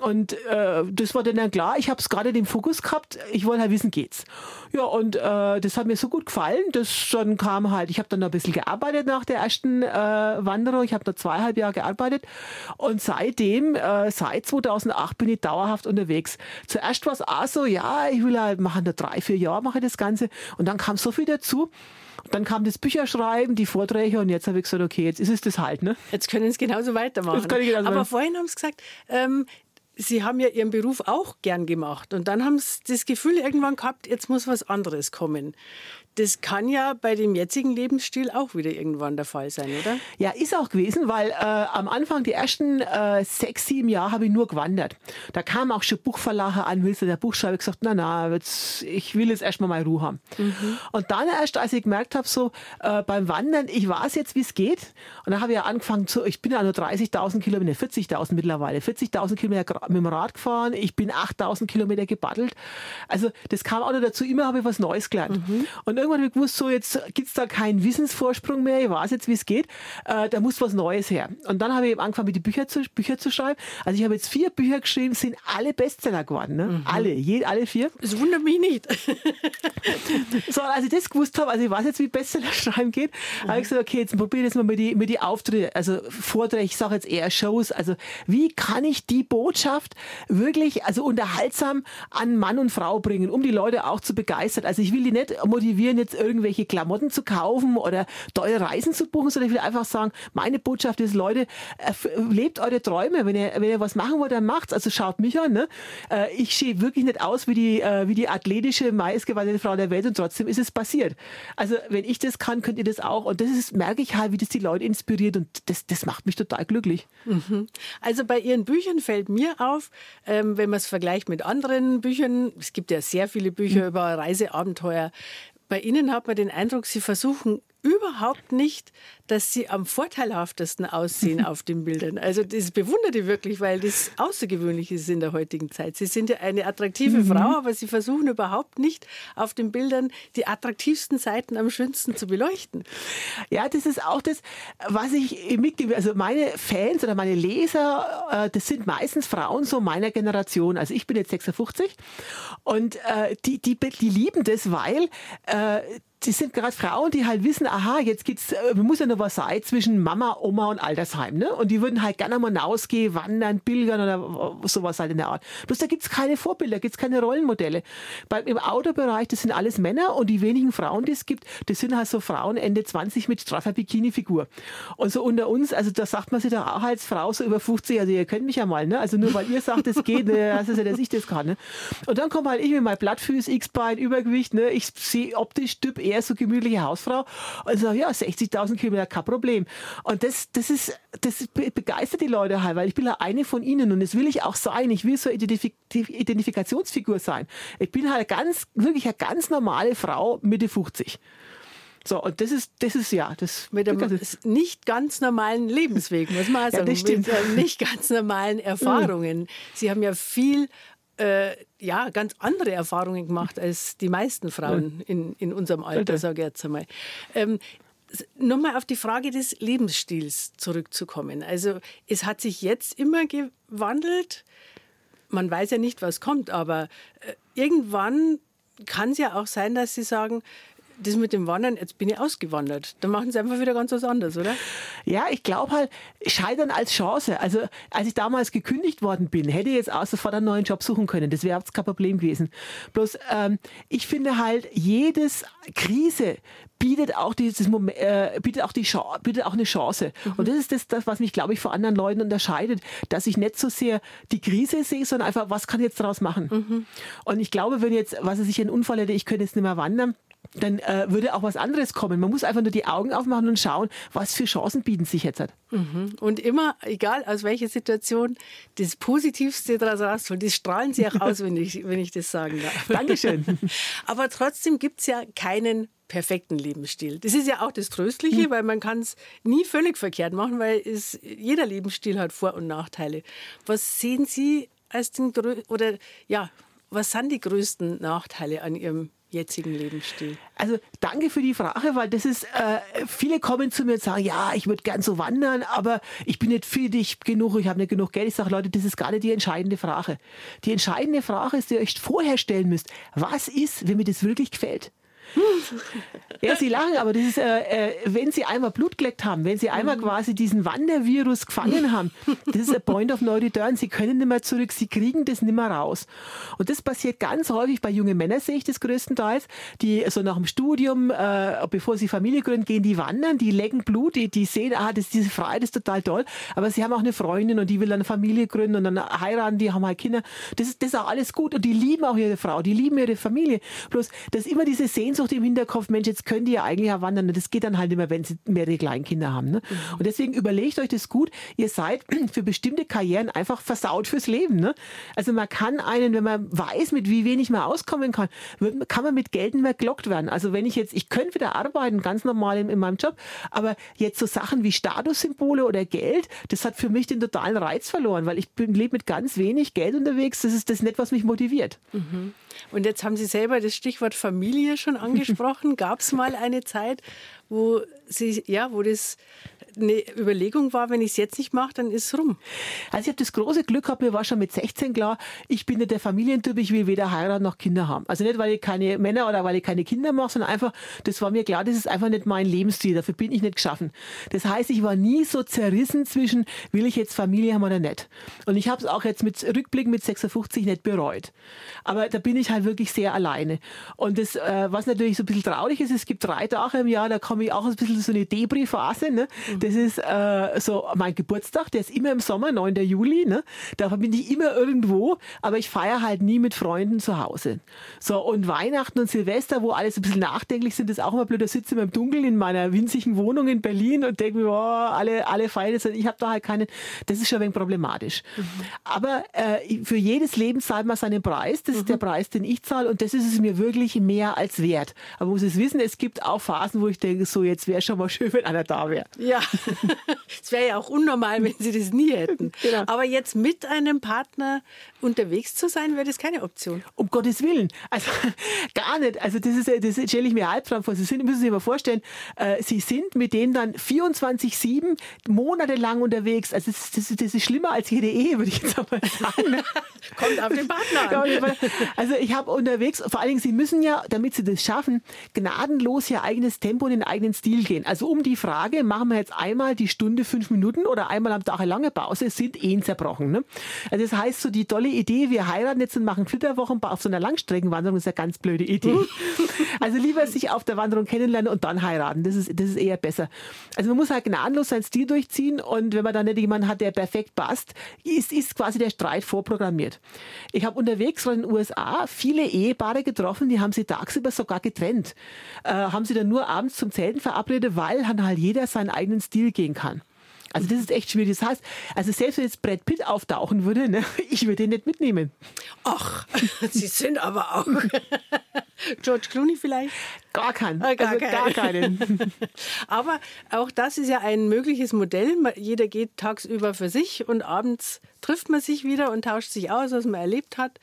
Und äh, das war dann klar. Ich habe es gerade den Fokus gehabt. Ich wollte halt wissen, geht's. Ja, und äh, das hat mir so gut gefallen. Das dann kam halt, ich habe dann noch ein bisschen gearbeitet nach der ersten äh, Wanderung. Ich habe da zweieinhalb Jahre gearbeitet. Und seitdem äh, seit 2008 bin ich dauerhaft unterwegs. Zuerst war es auch so, ja, ich will halt machen, da drei, vier Jahre mache ich das Ganze. Und dann kam so viel dazu. Dann kam das Bücherschreiben, die Vorträge und jetzt habe ich gesagt, okay, jetzt ist es das halt. Ne? Jetzt können Sie es genauso weitermachen. Genauso Aber vorhin haben Sie gesagt, ähm, Sie haben ja Ihren Beruf auch gern gemacht und dann haben Sie das Gefühl irgendwann gehabt, jetzt muss was anderes kommen. Das kann ja bei dem jetzigen Lebensstil auch wieder irgendwann der Fall sein, oder? Ja, ist auch gewesen, weil äh, am Anfang, die ersten äh, sechs, sieben Jahre habe ich nur gewandert. Da kam auch schon Buchverlager an, willst du der Buchschreiber gesagt, na na, jetzt, ich will jetzt erstmal mal Ruhe haben. Mhm. Und dann erst, als ich gemerkt habe, so äh, beim Wandern, ich weiß jetzt, wie es geht. Und dann habe ich ja angefangen, zu, ich bin ja nur 30.000 Kilometer, 40.000 mittlerweile, 40.000 Kilometer mit dem Rad gefahren, ich bin 8.000 Kilometer gebattelt. Also das kam auch noch dazu, immer habe ich was Neues gelernt. Mhm. Und irgendwann habe ich gewusst, so jetzt gibt es da keinen Wissensvorsprung mehr, ich weiß jetzt, wie es geht, äh, da muss was Neues her. Und dann habe ich eben angefangen, mit die Bücher zu, Bücher zu schreiben. Also ich habe jetzt vier Bücher geschrieben, sind alle Bestseller geworden. Ne? Mhm. Alle, je, alle vier. Das wundert mich nicht. so, als ich das gewusst habe, also ich weiß jetzt, wie Bestseller schreiben geht, mhm. habe ich gesagt, okay, jetzt probiere ich das mal mit die, mit die Auftritte, also Vorträge, ich sage jetzt eher Shows, also wie kann ich die Botschaft wirklich, also unterhaltsam an Mann und Frau bringen, um die Leute auch zu begeistern. Also ich will die nicht motivieren, jetzt irgendwelche Klamotten zu kaufen oder teure Reisen zu buchen, sondern ich will einfach sagen, meine Botschaft ist, Leute, lebt eure Träume. Wenn ihr, wenn ihr was machen wollt, dann macht's. Also schaut mich an. Ne? Äh, ich sehe wirklich nicht aus wie die, äh, wie die athletische, meistgewanderte Frau der Welt und trotzdem ist es passiert. Also wenn ich das kann, könnt ihr das auch. Und das ist, merke ich halt, wie das die Leute inspiriert und das, das macht mich total glücklich. Mhm. Also bei Ihren Büchern fällt mir auf, ähm, wenn man es vergleicht mit anderen Büchern, es gibt ja sehr viele Bücher mhm. über Reiseabenteuer, bei Ihnen hat man den Eindruck, Sie versuchen überhaupt nicht, dass sie am vorteilhaftesten aussehen auf den Bildern. Also das bewundert ich wirklich, weil das außergewöhnlich ist in der heutigen Zeit. Sie sind ja eine attraktive mhm. Frau, aber sie versuchen überhaupt nicht auf den Bildern die attraktivsten Seiten am schönsten zu beleuchten. Ja, das ist auch das, was ich mitgebe. Also meine Fans oder meine Leser, äh, das sind meistens Frauen so meiner Generation. Also ich bin jetzt 56 und äh, die, die, die lieben das, weil die sind gerade Frauen, die halt wissen, aha, jetzt gibt's, äh, muss ja noch was sein zwischen Mama, Oma und Altersheim, ne? Und die würden halt gerne mal rausgehen, wandern, pilgern oder sowas halt in der Art. Bloß da gibt's keine Vorbilder, gibt's keine Rollenmodelle. Bei, Im Autobereich, das sind alles Männer und die wenigen Frauen, die es gibt, das sind halt so Frauen Ende 20 mit straffer Bikini-Figur. Und so unter uns, also da sagt man sich da auch als Frau so über 50, also ihr könnt mich ja mal, ne? Also nur weil ihr sagt, es geht, ne, das ja, dass ich das kann, ne? Und dann kommt halt ich mit meinem Blattfüß, X-Bein, Übergewicht, ne? Ich sehe optisch Typ eher so gemütliche Hausfrau. Und so, ja, 60.000 Kilometer, kein Problem. Und das, das ist, das begeistert die Leute halt, weil ich bin ja eine von ihnen und das will ich auch sein. Ich will so eine Identif Identifikationsfigur sein. Ich bin halt ganz, wirklich eine ganz normale Frau, Mitte 50. So, und das ist, das ist ja, das. Mit einem nicht ganz normalen Lebensweg, muss man sagen. Ja, das stimmt. Mit nicht ganz normalen Erfahrungen. Sie haben ja viel, äh, ja, ganz andere Erfahrungen gemacht als die meisten Frauen in, in unserem Alter, sage ich jetzt einmal. Ähm, Nochmal auf die Frage des Lebensstils zurückzukommen. Also es hat sich jetzt immer gewandelt. Man weiß ja nicht, was kommt, aber äh, irgendwann kann es ja auch sein, dass Sie sagen, das mit dem Wandern, jetzt bin ich ausgewandert. Dann machen sie einfach wieder ganz was anderes, oder? Ja, ich glaube halt, Scheitern als Chance. Also, als ich damals gekündigt worden bin, hätte ich jetzt auch sofort einen neuen Job suchen können. Das wäre kein Problem gewesen. Bloß, ähm, ich finde halt, jedes Krise bietet auch dieses Moment, äh, bietet auch die bietet auch eine Chance. Mhm. Und das ist das, das, was mich, glaube ich, vor anderen Leuten unterscheidet, dass ich nicht so sehr die Krise sehe, sondern einfach, was kann ich jetzt daraus machen? Mhm. Und ich glaube, wenn jetzt, was weiß ich, ein Unfall hätte, ich könnte jetzt nicht mehr wandern, dann äh, würde auch was anderes kommen. Man muss einfach nur die Augen aufmachen und schauen, was für Chancen bieten sich jetzt. Mhm. Und immer, egal aus welcher Situation, das Positivste daraus rausholen. Das strahlen Sie auch aus, wenn ich, wenn ich das sagen darf. Dankeschön. Aber trotzdem gibt es ja keinen perfekten Lebensstil. Das ist ja auch das Tröstliche, mhm. weil man kann es nie völlig verkehrt machen, weil es, jeder Lebensstil hat Vor- und Nachteile. Was sehen Sie als den oder ja, was sind die größten Nachteile an Ihrem jetzigen Lebensstil? Also danke für die Frage, weil das ist, äh, viele kommen zu mir und sagen, ja, ich würde gern so wandern, aber ich bin nicht für dich genug, ich habe nicht genug Geld. Ich sage, Leute, das ist nicht die entscheidende Frage. Die entscheidende Frage ist, die ihr euch vorher stellen müsst, was ist, wenn mir das wirklich gefällt? ja, Sie lachen, aber das ist, äh, äh, wenn Sie einmal Blut geleckt haben, wenn Sie einmal mhm. quasi diesen Wandervirus gefangen haben, das ist ein Point of no return. Sie können nicht mehr zurück, Sie kriegen das nicht mehr raus. Und das passiert ganz häufig bei jungen Männern, sehe ich das größtenteils, die so nach dem Studium, äh, bevor sie Familie gründen, gehen die wandern, die lecken Blut, die, die sehen, ah, das, diese Freiheit ist total toll, aber sie haben auch eine Freundin und die will eine Familie gründen und dann heiraten, die haben halt Kinder. Das ist, das ist auch alles gut und die lieben auch ihre Frau, die lieben ihre Familie. Bloß, dass immer diese Sehnsucht Sehnsucht im Hinterkopf, Mensch, jetzt können die ja eigentlich ja wandern. Das geht dann halt immer, wenn sie mehrere Kleinkinder haben. Ne? Mhm. Und deswegen überlegt euch das gut. Ihr seid für bestimmte Karrieren einfach versaut fürs Leben. Ne? Also man kann einen, wenn man weiß, mit wie wenig man auskommen kann, kann man mit Geld nicht mehr gelockt werden. Also wenn ich jetzt, ich könnte wieder arbeiten, ganz normal in, in meinem Job, aber jetzt so Sachen wie Statussymbole oder Geld, das hat für mich den totalen Reiz verloren, weil ich lebe mit ganz wenig Geld unterwegs. Das ist das nicht, was mich motiviert. Mhm. Und jetzt haben Sie selber das Stichwort Familie schon angesprochen. Gab es mal eine Zeit, wo Sie, ja, wo das eine Überlegung war, wenn ich es jetzt nicht mache, dann ist es rum. Also ich habe das große Glück gehabt, mir war schon mit 16 klar, ich bin nicht der Familientyp, ich will weder heiraten noch Kinder haben. Also nicht, weil ich keine Männer oder weil ich keine Kinder mache, sondern einfach, das war mir klar, das ist einfach nicht mein Lebensstil, dafür bin ich nicht geschaffen. Das heißt, ich war nie so zerrissen zwischen, will ich jetzt Familie haben oder nicht. Und ich habe es auch jetzt mit Rückblick mit 56 nicht bereut. Aber da bin ich halt wirklich sehr alleine. Und das, äh, was natürlich so ein bisschen traurig ist, es gibt drei Tage im Jahr, da komme ich auch ein bisschen so eine Debris-Phase. Ne? Mhm. Das ist äh, so mein Geburtstag, der ist immer im Sommer, 9. Juli. Ne? Da bin ich immer irgendwo, aber ich feiere halt nie mit Freunden zu Hause. So, und Weihnachten und Silvester, wo alle so ein bisschen nachdenklich sind, ist auch immer blöd. Da sitze ich im Dunkeln in meiner winzigen Wohnung in Berlin und denke mir, oh, alle, alle feiern das. Ich habe da halt keine, das ist schon ein wenig problematisch. Mhm. Aber äh, für jedes Leben zahlt man seinen Preis. Das mhm. ist der Preis, den ich zahle und das ist es mir wirklich mehr als wert. Aber man muss es wissen, es gibt auch Phasen, wo ich denke, so jetzt wäre schon mal schön, wenn einer da wäre. Ja, es wäre ja auch unnormal, wenn Sie das nie hätten. Genau. Aber jetzt mit einem Partner unterwegs zu sein, wäre das keine Option. Um Gottes Willen. Also gar nicht. Also das, ist, das stelle ich mir Albtraum vor. Sie sind, müssen sich mal vorstellen, äh, Sie sind mit denen dann 24-7 monatelang unterwegs. Also das, das, das, ist schlimmer als jede Ehe, würde ich jetzt mal sagen. Kommt auf den Partner an. Also ich habe unterwegs, vor allen Dingen, Sie müssen ja, damit Sie das schaffen, gnadenlos Ihr eigenes Tempo und den eigenen Stil gehen. Also um die Frage, machen wir jetzt einmal die Stunde fünf Minuten oder einmal am Tag eine lange Pause, sind Ehen zerbrochen. Ne? Also das heißt, so die tolle Idee, wir heiraten jetzt und machen Flitterwochen auf so einer Langstreckenwanderung, ist eine ganz blöde Idee. also lieber sich auf der Wanderung kennenlernen und dann heiraten. Das ist, das ist eher besser. Also man muss halt gnadenlos seinen Stil durchziehen und wenn man dann nicht jemanden hat, der perfekt passt, ist, ist quasi der Streit vorprogrammiert. Ich habe unterwegs von den USA viele Ehepaare getroffen, die haben sie tagsüber sogar getrennt. Äh, haben sie dann nur abends zum Zelten verabredet, weil dann halt jeder seinen eigenen Stil gehen kann. Also das ist echt schwierig. Das heißt, also selbst wenn jetzt Brad Pitt auftauchen würde, ne, ich würde ihn nicht mitnehmen. Ach, Sie sind aber auch. George Clooney vielleicht? Gar keinen. Ah, gar, also gar keinen. aber auch das ist ja ein mögliches Modell. Jeder geht tagsüber für sich und abends trifft man sich wieder und tauscht sich aus, was man erlebt hat.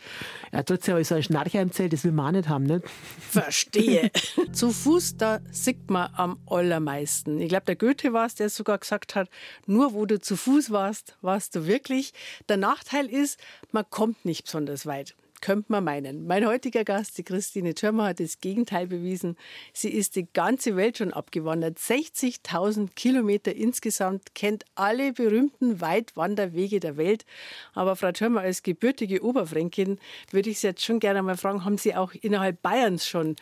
Ja, trotzdem so ein Schnarcher im Zelt, das will man auch nicht haben, ne? Verstehe. Zu Fuß, da sieht man am allermeisten. Ich glaube, der Goethe war es, der sogar gesagt hat, nur wo du zu Fuß warst, warst du wirklich. Der Nachteil ist, man kommt nicht besonders weit könnte man meinen. Mein heutiger Gast, die Christine Thürmer, hat das Gegenteil bewiesen. Sie ist die ganze Welt schon abgewandert. 60.000 Kilometer insgesamt, kennt alle berühmten Weitwanderwege der Welt. Aber Frau Thürmer, als gebürtige Oberfränkin würde ich Sie jetzt schon gerne mal fragen, haben Sie auch innerhalb Bayerns schon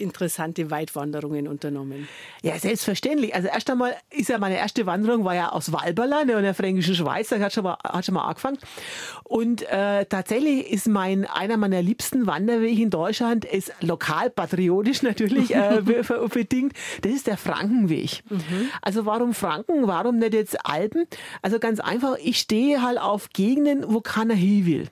interessante Weitwanderungen unternommen? Ja, selbstverständlich. Also erst einmal ist ja meine erste Wanderung war ja aus Walberland in der fränkischen Schweiz, da hat schon mal, hat schon mal angefangen. Und äh, tatsächlich ist mein einer meiner liebsten Wanderwege in Deutschland ist lokal patriotisch natürlich äh, bedingt. Das ist der Frankenweg. Mhm. Also warum Franken? Warum nicht jetzt Alpen? Also ganz einfach. Ich stehe halt auf Gegenden, wo keiner hin will.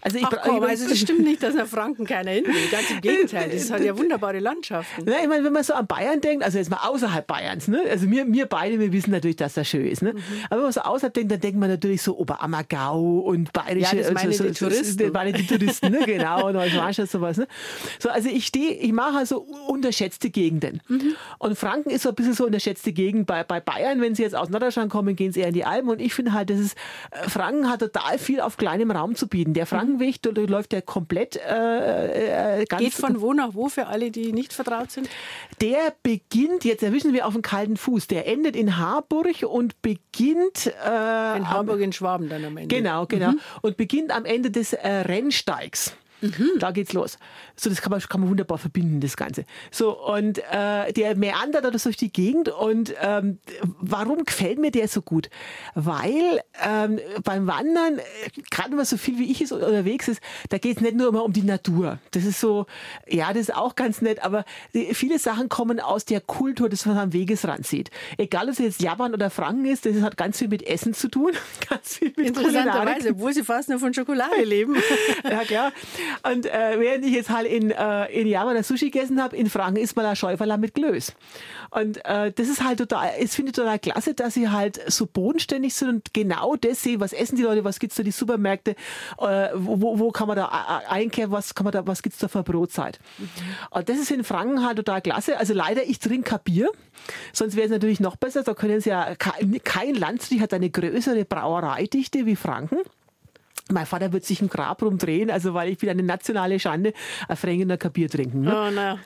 Also, ich, Ach komm, also das stimmt nicht, dass nach Franken keiner hin will. Ganz im Gegenteil, das hat ja wunderbare Landschaften. Ja, ich meine, wenn man so an Bayern denkt, also jetzt mal außerhalb Bayerns, ne? also wir, wir beide, wir wissen natürlich, dass das schön ist. Ne? Mhm. Aber wenn man so außerhalb denkt, dann denkt man natürlich so Oberammergau und bayerische... Ja, das meine also, die Touristen. Das meine die Touristen, ne? genau, und Neuschwanstein sowas. Ne? So, also ich stehe, ich mache also unterschätzte Gegenden. Mhm. Und Franken ist so ein bisschen so unterschätzte Gegend bei, bei Bayern. Wenn sie jetzt aus Norddeutschland kommen, gehen sie eher in die Alpen. Und ich finde halt, das ist, äh, Franken hat total viel auf kleinem Raum zu bieten. Der mhm. läuft läuft der komplett äh, äh, ganz. Geht von wo nach wo für alle, die nicht vertraut sind? Der beginnt, jetzt erwischen wir auf dem kalten Fuß, der endet in Harburg und beginnt. Äh, in Harburg in Schwaben dann am Ende. Genau, genau. Mhm. Und beginnt am Ende des äh, Rennsteigs. Mhm. Da geht's los. So, das kann man, kann man wunderbar verbinden, das Ganze. So, und äh, der meandert da durch die Gegend. Und ähm, warum gefällt mir der so gut? Weil ähm, beim Wandern, äh, gerade wenn man so viel wie ich ist unterwegs ist, da geht's nicht nur immer um die Natur. Das ist so, ja, das ist auch ganz nett, aber die, viele Sachen kommen aus der Kultur, das man am Wegesrand sieht. Egal, ob es jetzt Japan oder Franken ist, das hat ganz viel mit Essen zu tun. ganz viel mit Interessanterweise, obwohl sie fast nur von Schokolade leben. ja, klar. Und äh, während ich jetzt halt in, äh, in Japan das Sushi gegessen habe, in Franken isst man da Schäuferler mit Glöß. Und äh, das ist halt total, ich finde total klasse, dass sie halt so bodenständig sind und genau das sehen, was essen die Leute, was gibt's da die Supermärkte, äh, wo, wo kann man da einkaufen, was kann man da, was gibt's da für Brotzeit. Mhm. Und das ist in Franken halt total klasse. Also leider, ich trinke kein Bier, sonst wäre es natürlich noch besser. Da können sie ja, kein Land hat eine größere Brauereidichte wie Franken. Mein Vater wird sich im Grab rumdrehen, also weil ich bin eine nationale Schande, ein Frängener Kapier trinken. Ne? Oh, na.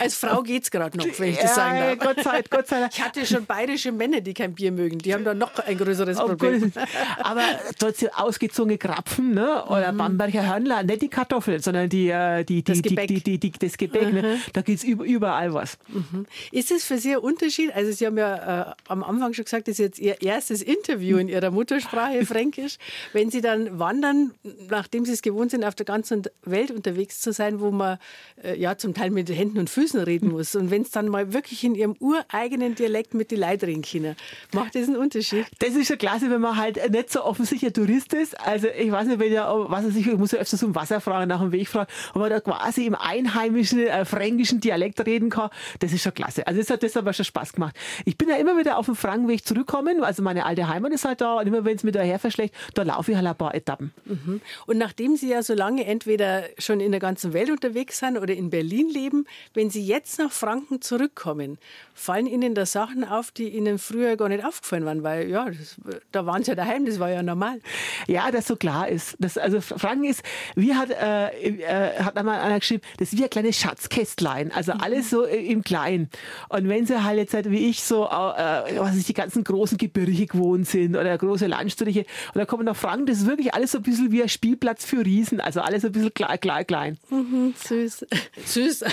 Als Frau geht's gerade noch, wenn ich das sagen darf. Gott sei, Gott sei Dank. Ich hatte schon bayerische Männer, die kein Bier mögen. Die haben da noch ein größeres oh, Problem. Gott. Aber trotzdem ausgezogene Krapfen ne? oder mhm. Bamberger Hörnler, nicht die Kartoffeln, sondern die, äh, die, die, das Gebäck. Die, die, die, das Gebäck ne? mhm. ne? Da geht's überall was. Mhm. Ist es für Sie ein Unterschied? Also Sie haben ja äh, am Anfang schon gesagt, das ist jetzt Ihr erstes Interview in Ihrer Muttersprache Fränkisch. Wenn Sie dann wandern, nachdem sie es gewohnt sind, auf der ganzen Welt unterwegs zu sein, wo man äh, ja zum Teil mit Händen und Füßen reden muss. Und wenn es dann mal wirklich in ihrem ureigenen Dialekt mit die Leute reden können, macht das einen Unterschied? Das ist schon klasse, wenn man halt nicht so offensichtlich Tourist ist. Also ich weiß nicht, wenn ja, was er sich, ich muss ja öfters um Wasser fragen, nach dem Weg fragen, ob man da quasi im einheimischen äh, fränkischen Dialekt reden kann, das ist schon klasse. Also das hat das aber schon Spaß gemacht. Ich bin ja immer wieder auf dem Frankenweg zurückgekommen, also meine alte Heimat ist halt da und immer wenn es mir daher verschlägt, da laufe ich halt ein paar Etappen. Haben. Mhm. Und nachdem Sie ja so lange entweder schon in der ganzen Welt unterwegs sind oder in Berlin leben, wenn Sie jetzt nach Franken zurückkommen, fallen Ihnen da Sachen auf, die Ihnen früher gar nicht aufgefallen waren? Weil ja, das, da waren Sie ja daheim, das war ja normal. Ja, das so klar ist. Das, also Franken ist, wie hat, äh, äh, hat einmal einer geschrieben, das ist wie ein kleines Schatzkästlein. Also mhm. alles so im Kleinen. Und wenn Sie halt jetzt halt wie ich so, äh, was ist, die ganzen großen Gebirge gewohnt sind oder große Landstriche und dann kommen nach Franken, das ist wirklich alles so ein bisschen wie ein Spielplatz für Riesen. Also alles ein bisschen klein, klein, klein. Mhm, süß. süß.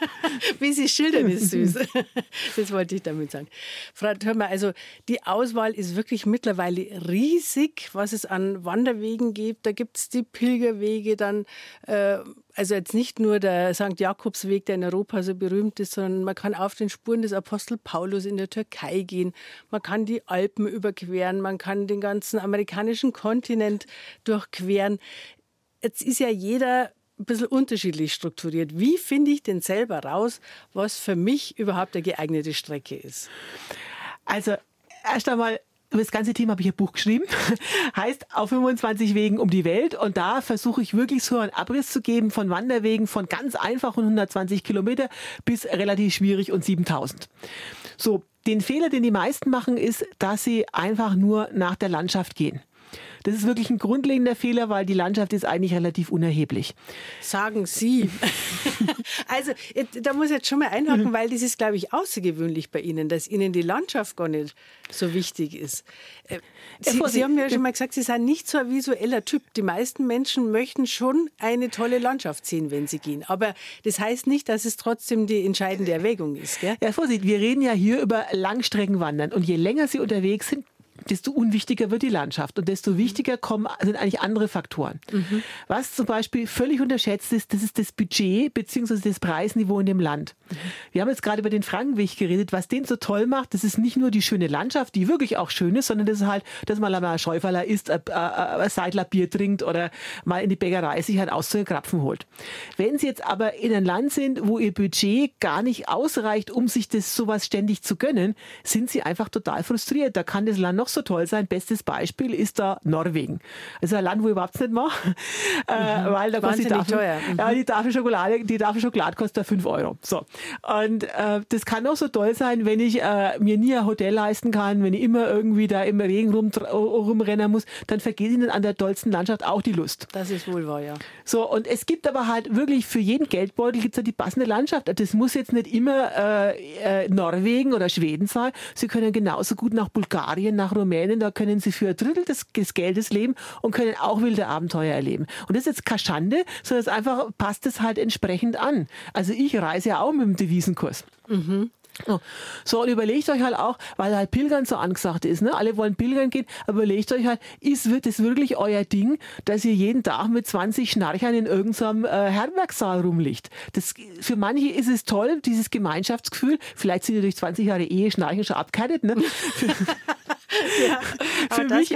wie Sie schildern, ist süß. das wollte ich damit sagen. Frau Thürmer, also die Auswahl ist wirklich mittlerweile riesig, was es an Wanderwegen gibt. Da gibt es die Pilgerwege, dann äh, also jetzt nicht nur der St. Jakobsweg, der in Europa so berühmt ist, sondern man kann auf den Spuren des Apostel Paulus in der Türkei gehen. Man kann die Alpen überqueren, man kann den ganzen amerikanischen Kontinent durchqueren. Jetzt ist ja jeder ein bisschen unterschiedlich strukturiert. Wie finde ich denn selber raus, was für mich überhaupt eine geeignete Strecke ist? Also erst einmal über das ganze Thema habe ich ein Buch geschrieben. heißt auf 25 Wegen um die Welt. Und da versuche ich wirklich so einen Abriss zu geben von Wanderwegen von ganz einfachen 120 Kilometer bis relativ schwierig und 7000. So, den Fehler, den die meisten machen, ist, dass sie einfach nur nach der Landschaft gehen. Das ist wirklich ein grundlegender Fehler, weil die Landschaft ist eigentlich relativ unerheblich. Sagen Sie. also da muss ich jetzt schon mal einhaken, weil das ist, glaube ich, außergewöhnlich bei Ihnen, dass Ihnen die Landschaft gar nicht so wichtig ist. Äh, Sie, Sie haben ja schon mal gesagt, Sie sind nicht so ein visueller Typ. Die meisten Menschen möchten schon eine tolle Landschaft sehen, wenn sie gehen. Aber das heißt nicht, dass es trotzdem die entscheidende Erwägung ist. Gell? Ja, Vorsicht, wir reden ja hier über Langstreckenwandern. Und je länger Sie unterwegs sind, desto unwichtiger wird die Landschaft und desto wichtiger kommen, sind eigentlich andere Faktoren. Mhm. Was zum Beispiel völlig unterschätzt ist, das ist das Budget bzw. das Preisniveau in dem Land. Wir haben jetzt gerade über den Frankenweg geredet. Was den so toll macht, das ist nicht nur die schöne Landschaft, die wirklich auch schön ist, sondern das ist halt, dass man mal Schäuferler isst, ein, ein Seidler Bier trinkt oder mal in die Bäckerei sich halt aus zu Krapfen holt. Wenn Sie jetzt aber in einem Land sind, wo Ihr Budget gar nicht ausreicht, um sich das sowas ständig zu gönnen, sind Sie einfach total frustriert. Da kann das Land noch so toll sein. Bestes Beispiel ist da Norwegen. Also ein Land, wo ich überhaupt nicht mache, äh, mhm. weil da kostet die Tafel, teuer. Mhm. Ja, die Tafel Schokolade, die Tafel Schokolade kostet 5 Euro. So. Und äh, das kann auch so toll sein, wenn ich äh, mir nie ein Hotel leisten kann, wenn ich immer irgendwie da im Regen rum, rumrennen muss, dann vergeht Ihnen an der tollsten Landschaft auch die Lust. Das ist wohl wahr, ja. So, und es gibt aber halt wirklich für jeden Geldbeutel gibt's ja die passende Landschaft. Das muss jetzt nicht immer äh, äh, Norwegen oder Schweden sein. Sie können genauso gut nach Bulgarien, nach Rumänen, da können Sie für ein Drittel des, des Geldes leben und können auch wilde Abenteuer erleben. Und das ist jetzt keine Schande, sondern es einfach passt es halt entsprechend an. Also ich reise ja auch mit dem Devisenkurs. Mhm. So, und überlegt euch halt auch, weil halt Pilgern so angesagt ist, ne? alle wollen pilgern gehen, aber überlegt euch halt, ist das wirklich euer Ding, dass ihr jeden Tag mit 20 Schnarchern in irgendeinem äh, Herbergsaal rumliegt? Das, für manche ist es toll, dieses Gemeinschaftsgefühl, vielleicht sind ihr durch 20 Jahre Ehe Schnarchen schon abgehärtet, ne? ja, für, mich,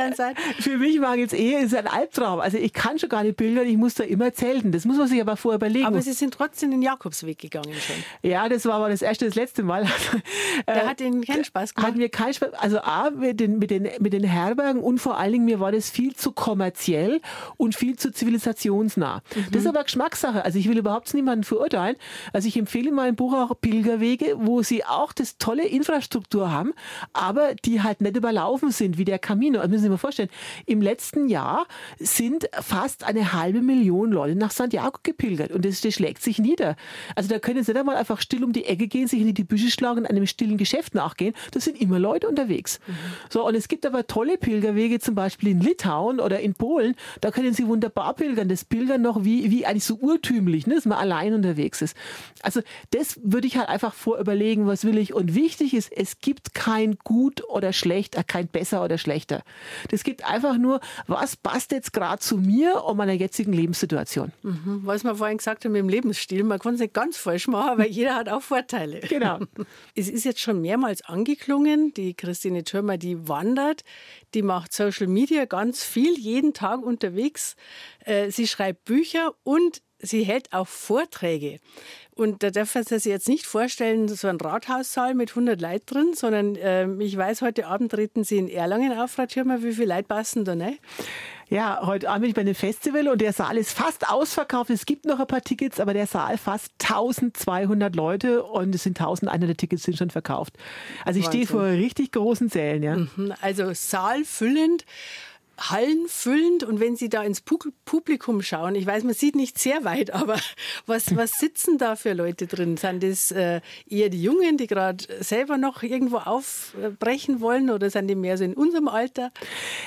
für mich mag jetzt Ehe ist ein Albtraum. Also ich kann schon gar nicht pilgern, ich muss da immer zelten. Das muss man sich aber vorher überlegen. Aber Sie sind trotzdem den Jakobsweg gegangen schon. Ja, das war aber das erste, das letzte Mal. Der äh, hat Ihnen keinen Spaß gemacht? Hat mir keinen Spaß. Also A, mit den, mit, den, mit den Herbergen und vor allen Dingen mir war das viel zu kommerziell und viel zu zivilisationsnah. Mhm. Das ist aber Geschmackssache. Also ich will überhaupt niemanden verurteilen. Also ich empfehle in meinem Buch auch Pilgerwege, wo sie auch das tolle Infrastruktur haben, aber die halt nicht überlaufen sind wie der Camino. Also müssen Sie sich mal vorstellen, im letzten Jahr sind fast eine halbe Million Leute nach Santiago gepilgert und das, das schlägt sich nieder. Also da können Sie nicht einmal einfach still um die Ecke gehen, sich in die Büsche schlagen und einem stillen Geschäft nachgehen. Da sind immer Leute unterwegs. Mhm. So, und es gibt aber tolle Pilgerwege, zum Beispiel in Litauen oder in Polen. Da können Sie wunderbar pilgern. Das Pilgern noch wie, wie eigentlich so urtümlich, ne, dass man allein unterwegs ist. Also das würde ich halt einfach vorüberlegen, was will ich. Und wichtig ist, es gibt kein gut oder schlecht, kein besser oder schlechter. Das gibt einfach nur, was passt jetzt gerade zu mir und meiner jetzigen Lebenssituation. Mhm. Was wir vorhin gesagt haben mit dem Lebensstil, man kann es nicht ganz falsch machen, weil jeder hat auch Vorteile. Genau. Es ist jetzt schon mehrmals angeklungen, die Christine Thürmer, die wandert, die macht Social Media ganz viel, jeden Tag unterwegs. Äh, sie schreibt Bücher und sie hält auch Vorträge. Und da darf man sich jetzt nicht vorstellen, so ein Rathaussaal mit 100 Leuten drin, sondern äh, ich weiß, heute Abend treten Sie in Erlangen auf, Frau Thürmer. Wie viele Leute passen da, ne? Ja, heute Abend bin ich bei einem Festival und der Saal ist fast ausverkauft. Es gibt noch ein paar Tickets, aber der Saal fast 1200 Leute und es sind 1100 Tickets sind schon verkauft. Also ich stehe vor richtig großen Sälen, ja. Mhm, also Saal füllend Hallen füllend und wenn Sie da ins Publikum schauen, ich weiß, man sieht nicht sehr weit, aber was, was sitzen da für Leute drin? Sind das äh, eher die Jungen, die gerade selber noch irgendwo aufbrechen wollen oder sind die mehr so in unserem Alter?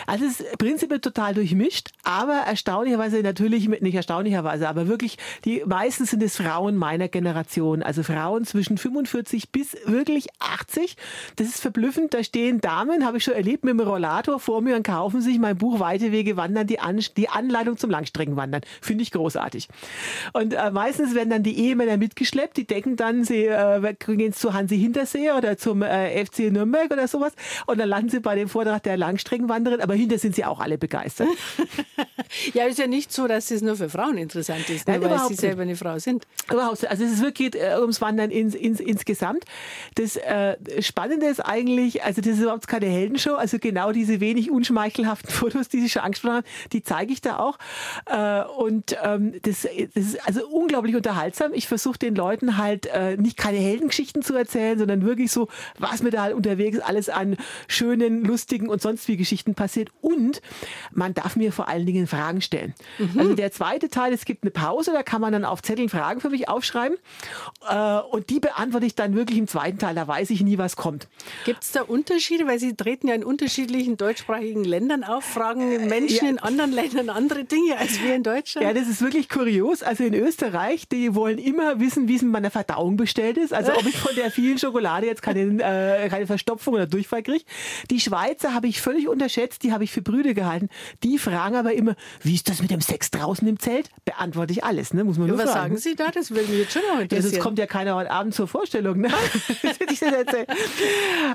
Also es ist prinzipiell total durchmischt, aber erstaunlicherweise natürlich, nicht erstaunlicherweise, aber wirklich, die meisten sind es Frauen meiner Generation, also Frauen zwischen 45 bis wirklich 80. Das ist verblüffend, da stehen Damen, habe ich schon erlebt, mit dem Rollator vor mir und kaufen sich mein Buch Weite Wege wandern, die, An die Anleitung zum Langstreckenwandern. Finde ich großartig. Und äh, meistens werden dann die Ehemänner mitgeschleppt, die denken dann, sie äh, gehen zu Hansi Hinterseher oder zum äh, FC Nürnberg oder sowas und dann landen sie bei dem Vortrag der Langstreckenwanderin, aber hinter sind sie auch alle begeistert. ja, ist ja nicht so, dass es nur für Frauen interessant ist, Nein, weil sie selber eine Frau sind. Überhaupt. Also es ist wirklich äh, ums Wandern ins, ins, insgesamt. Das äh, Spannende ist eigentlich, also das ist überhaupt keine Heldenshow, also genau diese wenig unschmeichelhaften Fotos, die Sie schon angesprochen haben, die zeige ich da auch. Äh, und ähm, das, ist also unglaublich unterhaltsam. Ich versuche den Leuten halt äh, nicht keine Heldengeschichten zu erzählen, sondern wirklich so, was mir da halt unterwegs alles an schönen, lustigen und sonst wie Geschichten passiert. Und man darf mir vor allen Dingen Fragen stellen. Mhm. Also der zweite Teil, es gibt eine Pause, da kann man dann auf Zetteln Fragen für mich aufschreiben. Äh, und die beantworte ich dann wirklich im zweiten Teil. Da weiß ich nie, was kommt. Gibt es da Unterschiede? Weil Sie treten ja in unterschiedlichen deutschsprachigen Ländern auf fragen Menschen ja. in anderen Ländern andere Dinge als wir in Deutschland? Ja, das ist wirklich kurios. Also in Österreich, die wollen immer wissen, wie es mit meiner Verdauung bestellt ist. Also ob ich von der vielen Schokolade jetzt keine, äh, keine Verstopfung oder Durchfall kriege. Die Schweizer habe ich völlig unterschätzt, die habe ich für Brüder gehalten. Die fragen aber immer, wie ist das mit dem Sex draußen im Zelt? Beantworte ich alles, ne? muss man ja, nur was fragen. Was sagen Sie da? Das will mich jetzt schon noch interessieren. Ja, sonst kommt ja keiner heute Abend zur Vorstellung. Ne?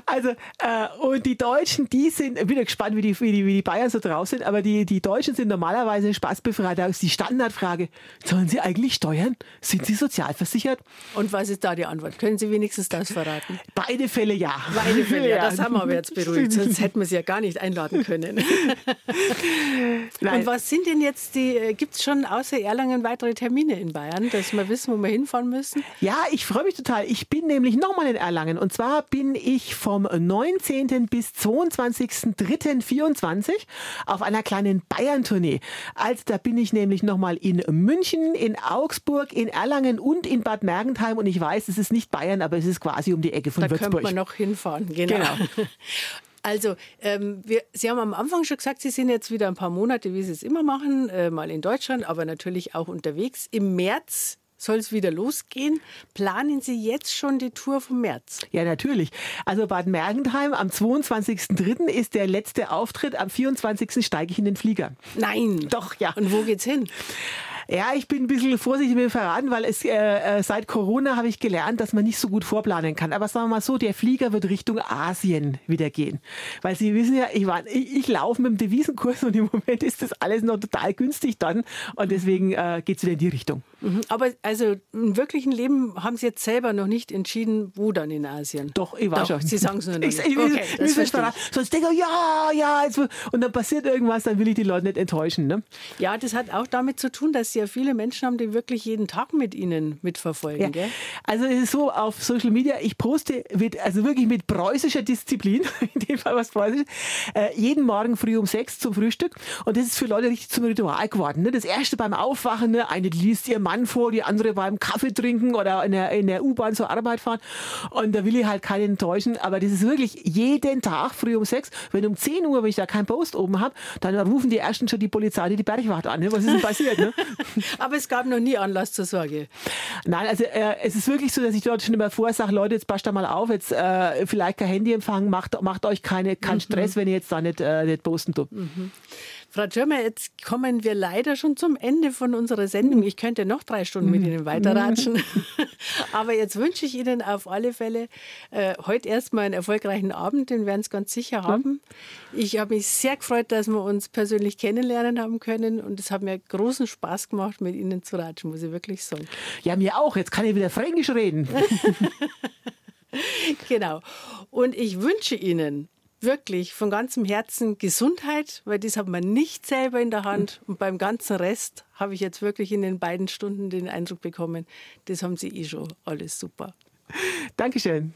also, äh, und die Deutschen, die sind, ich bin gespannt, wie die, wie die, wie die Bayern so drauf sind, aber die, die Deutschen sind normalerweise spaßbefreit. Da ist die Standardfrage, sollen sie eigentlich steuern? Sind sie sozialversichert? Und was ist da die Antwort? Können Sie wenigstens das verraten? Beide Fälle ja. Beide Fälle, ja, das haben wir aber jetzt beruhigt, sonst hätten wir sie ja gar nicht einladen können. Und was sind denn jetzt die, äh, gibt es schon außer Erlangen weitere Termine in Bayern, dass wir wissen, wo wir hinfahren müssen? Ja, ich freue mich total. Ich bin nämlich nochmal in Erlangen und zwar bin ich vom 19. bis 22.03.24 auf einer kleinen Bayern-Tournee. Also da bin ich nämlich nochmal in München, in Augsburg, in Erlangen und in Bad Mergentheim. Und ich weiß, es ist nicht Bayern, aber es ist quasi um die Ecke von da Würzburg. Da könnte man noch hinfahren, genau. genau. Also, ähm, wir, Sie haben am Anfang schon gesagt, Sie sind jetzt wieder ein paar Monate, wie Sie es immer machen, äh, mal in Deutschland, aber natürlich auch unterwegs. Im März soll es wieder losgehen. Planen Sie jetzt schon die Tour vom März? Ja, natürlich. Also Bad Mergentheim am 22.03. ist der letzte Auftritt. Am 24. steige ich in den Flieger. Nein. Doch, ja. Und wo geht's hin? Ja, ich bin ein bisschen vorsichtig mit dem Verraten, weil es äh, äh, seit Corona habe ich gelernt, dass man nicht so gut vorplanen kann. Aber sagen wir mal so, der Flieger wird Richtung Asien wieder gehen. Weil Sie wissen ja, ich, war, ich, ich laufe mit dem Devisenkurs und im Moment ist das alles noch total günstig dann. Und deswegen äh, geht es wieder in die Richtung. Mhm. Aber also im wirklichen Leben haben Sie jetzt selber noch nicht entschieden, wo dann in Asien? Doch, ich weiß schon. Sie sagen es nur noch nicht. Ich, ich, okay, ich, ich Sonst denke ich, ja, ja, jetzt, und dann passiert irgendwas, dann will ich die Leute nicht enttäuschen. Ne? Ja, das hat auch damit zu tun, dass Sie ja viele Menschen haben, die wirklich jeden Tag mit Ihnen mitverfolgen. Ja. Also es ist so, auf Social Media, ich poste mit, also wirklich mit preußischer Disziplin, in dem Fall was preußisch, äh, jeden Morgen früh um sechs zum Frühstück. Und das ist für Leute richtig zum Ritual geworden. Ne? Das erste beim Aufwachen, ne? eine liest ihr Mann Mann vor, die andere beim Kaffee trinken oder in der, in der U-Bahn zur Arbeit fahren. Und da will ich halt keinen enttäuschen. Aber das ist wirklich jeden Tag früh um sechs. Wenn um 10 Uhr, wenn ich da keinen Post oben habe, dann rufen die ersten schon die Polizei, die, die Bergwacht an. Ne? Was ist denn passiert? Ne? Aber es gab noch nie Anlass zur Sorge. Nein, also äh, es ist wirklich so, dass ich dort schon immer vorher sage, Leute, jetzt passt da mal auf, jetzt äh, vielleicht kein Handyempfang, macht, macht euch keine, keinen mhm. Stress, wenn ihr jetzt da nicht, äh, nicht posten tut. Mhm. Frau Schirmer, jetzt kommen wir leider schon zum Ende von unserer Sendung. Ich könnte noch drei Stunden mit Ihnen weiterratschen. Aber jetzt wünsche ich Ihnen auf alle Fälle äh, heute erstmal einen erfolgreichen Abend, den werden Sie ganz sicher haben. Ich habe mich sehr gefreut, dass wir uns persönlich kennenlernen haben können und es hat mir großen Spaß gemacht, mit Ihnen zu ratschen, muss ich wirklich sagen. Ja, mir auch. Jetzt kann ich wieder Fränkisch reden. genau. Und ich wünsche Ihnen wirklich von ganzem Herzen Gesundheit, weil das hat man nicht selber in der Hand. Und beim ganzen Rest habe ich jetzt wirklich in den beiden Stunden den Eindruck bekommen, das haben Sie eh schon alles super. Dankeschön.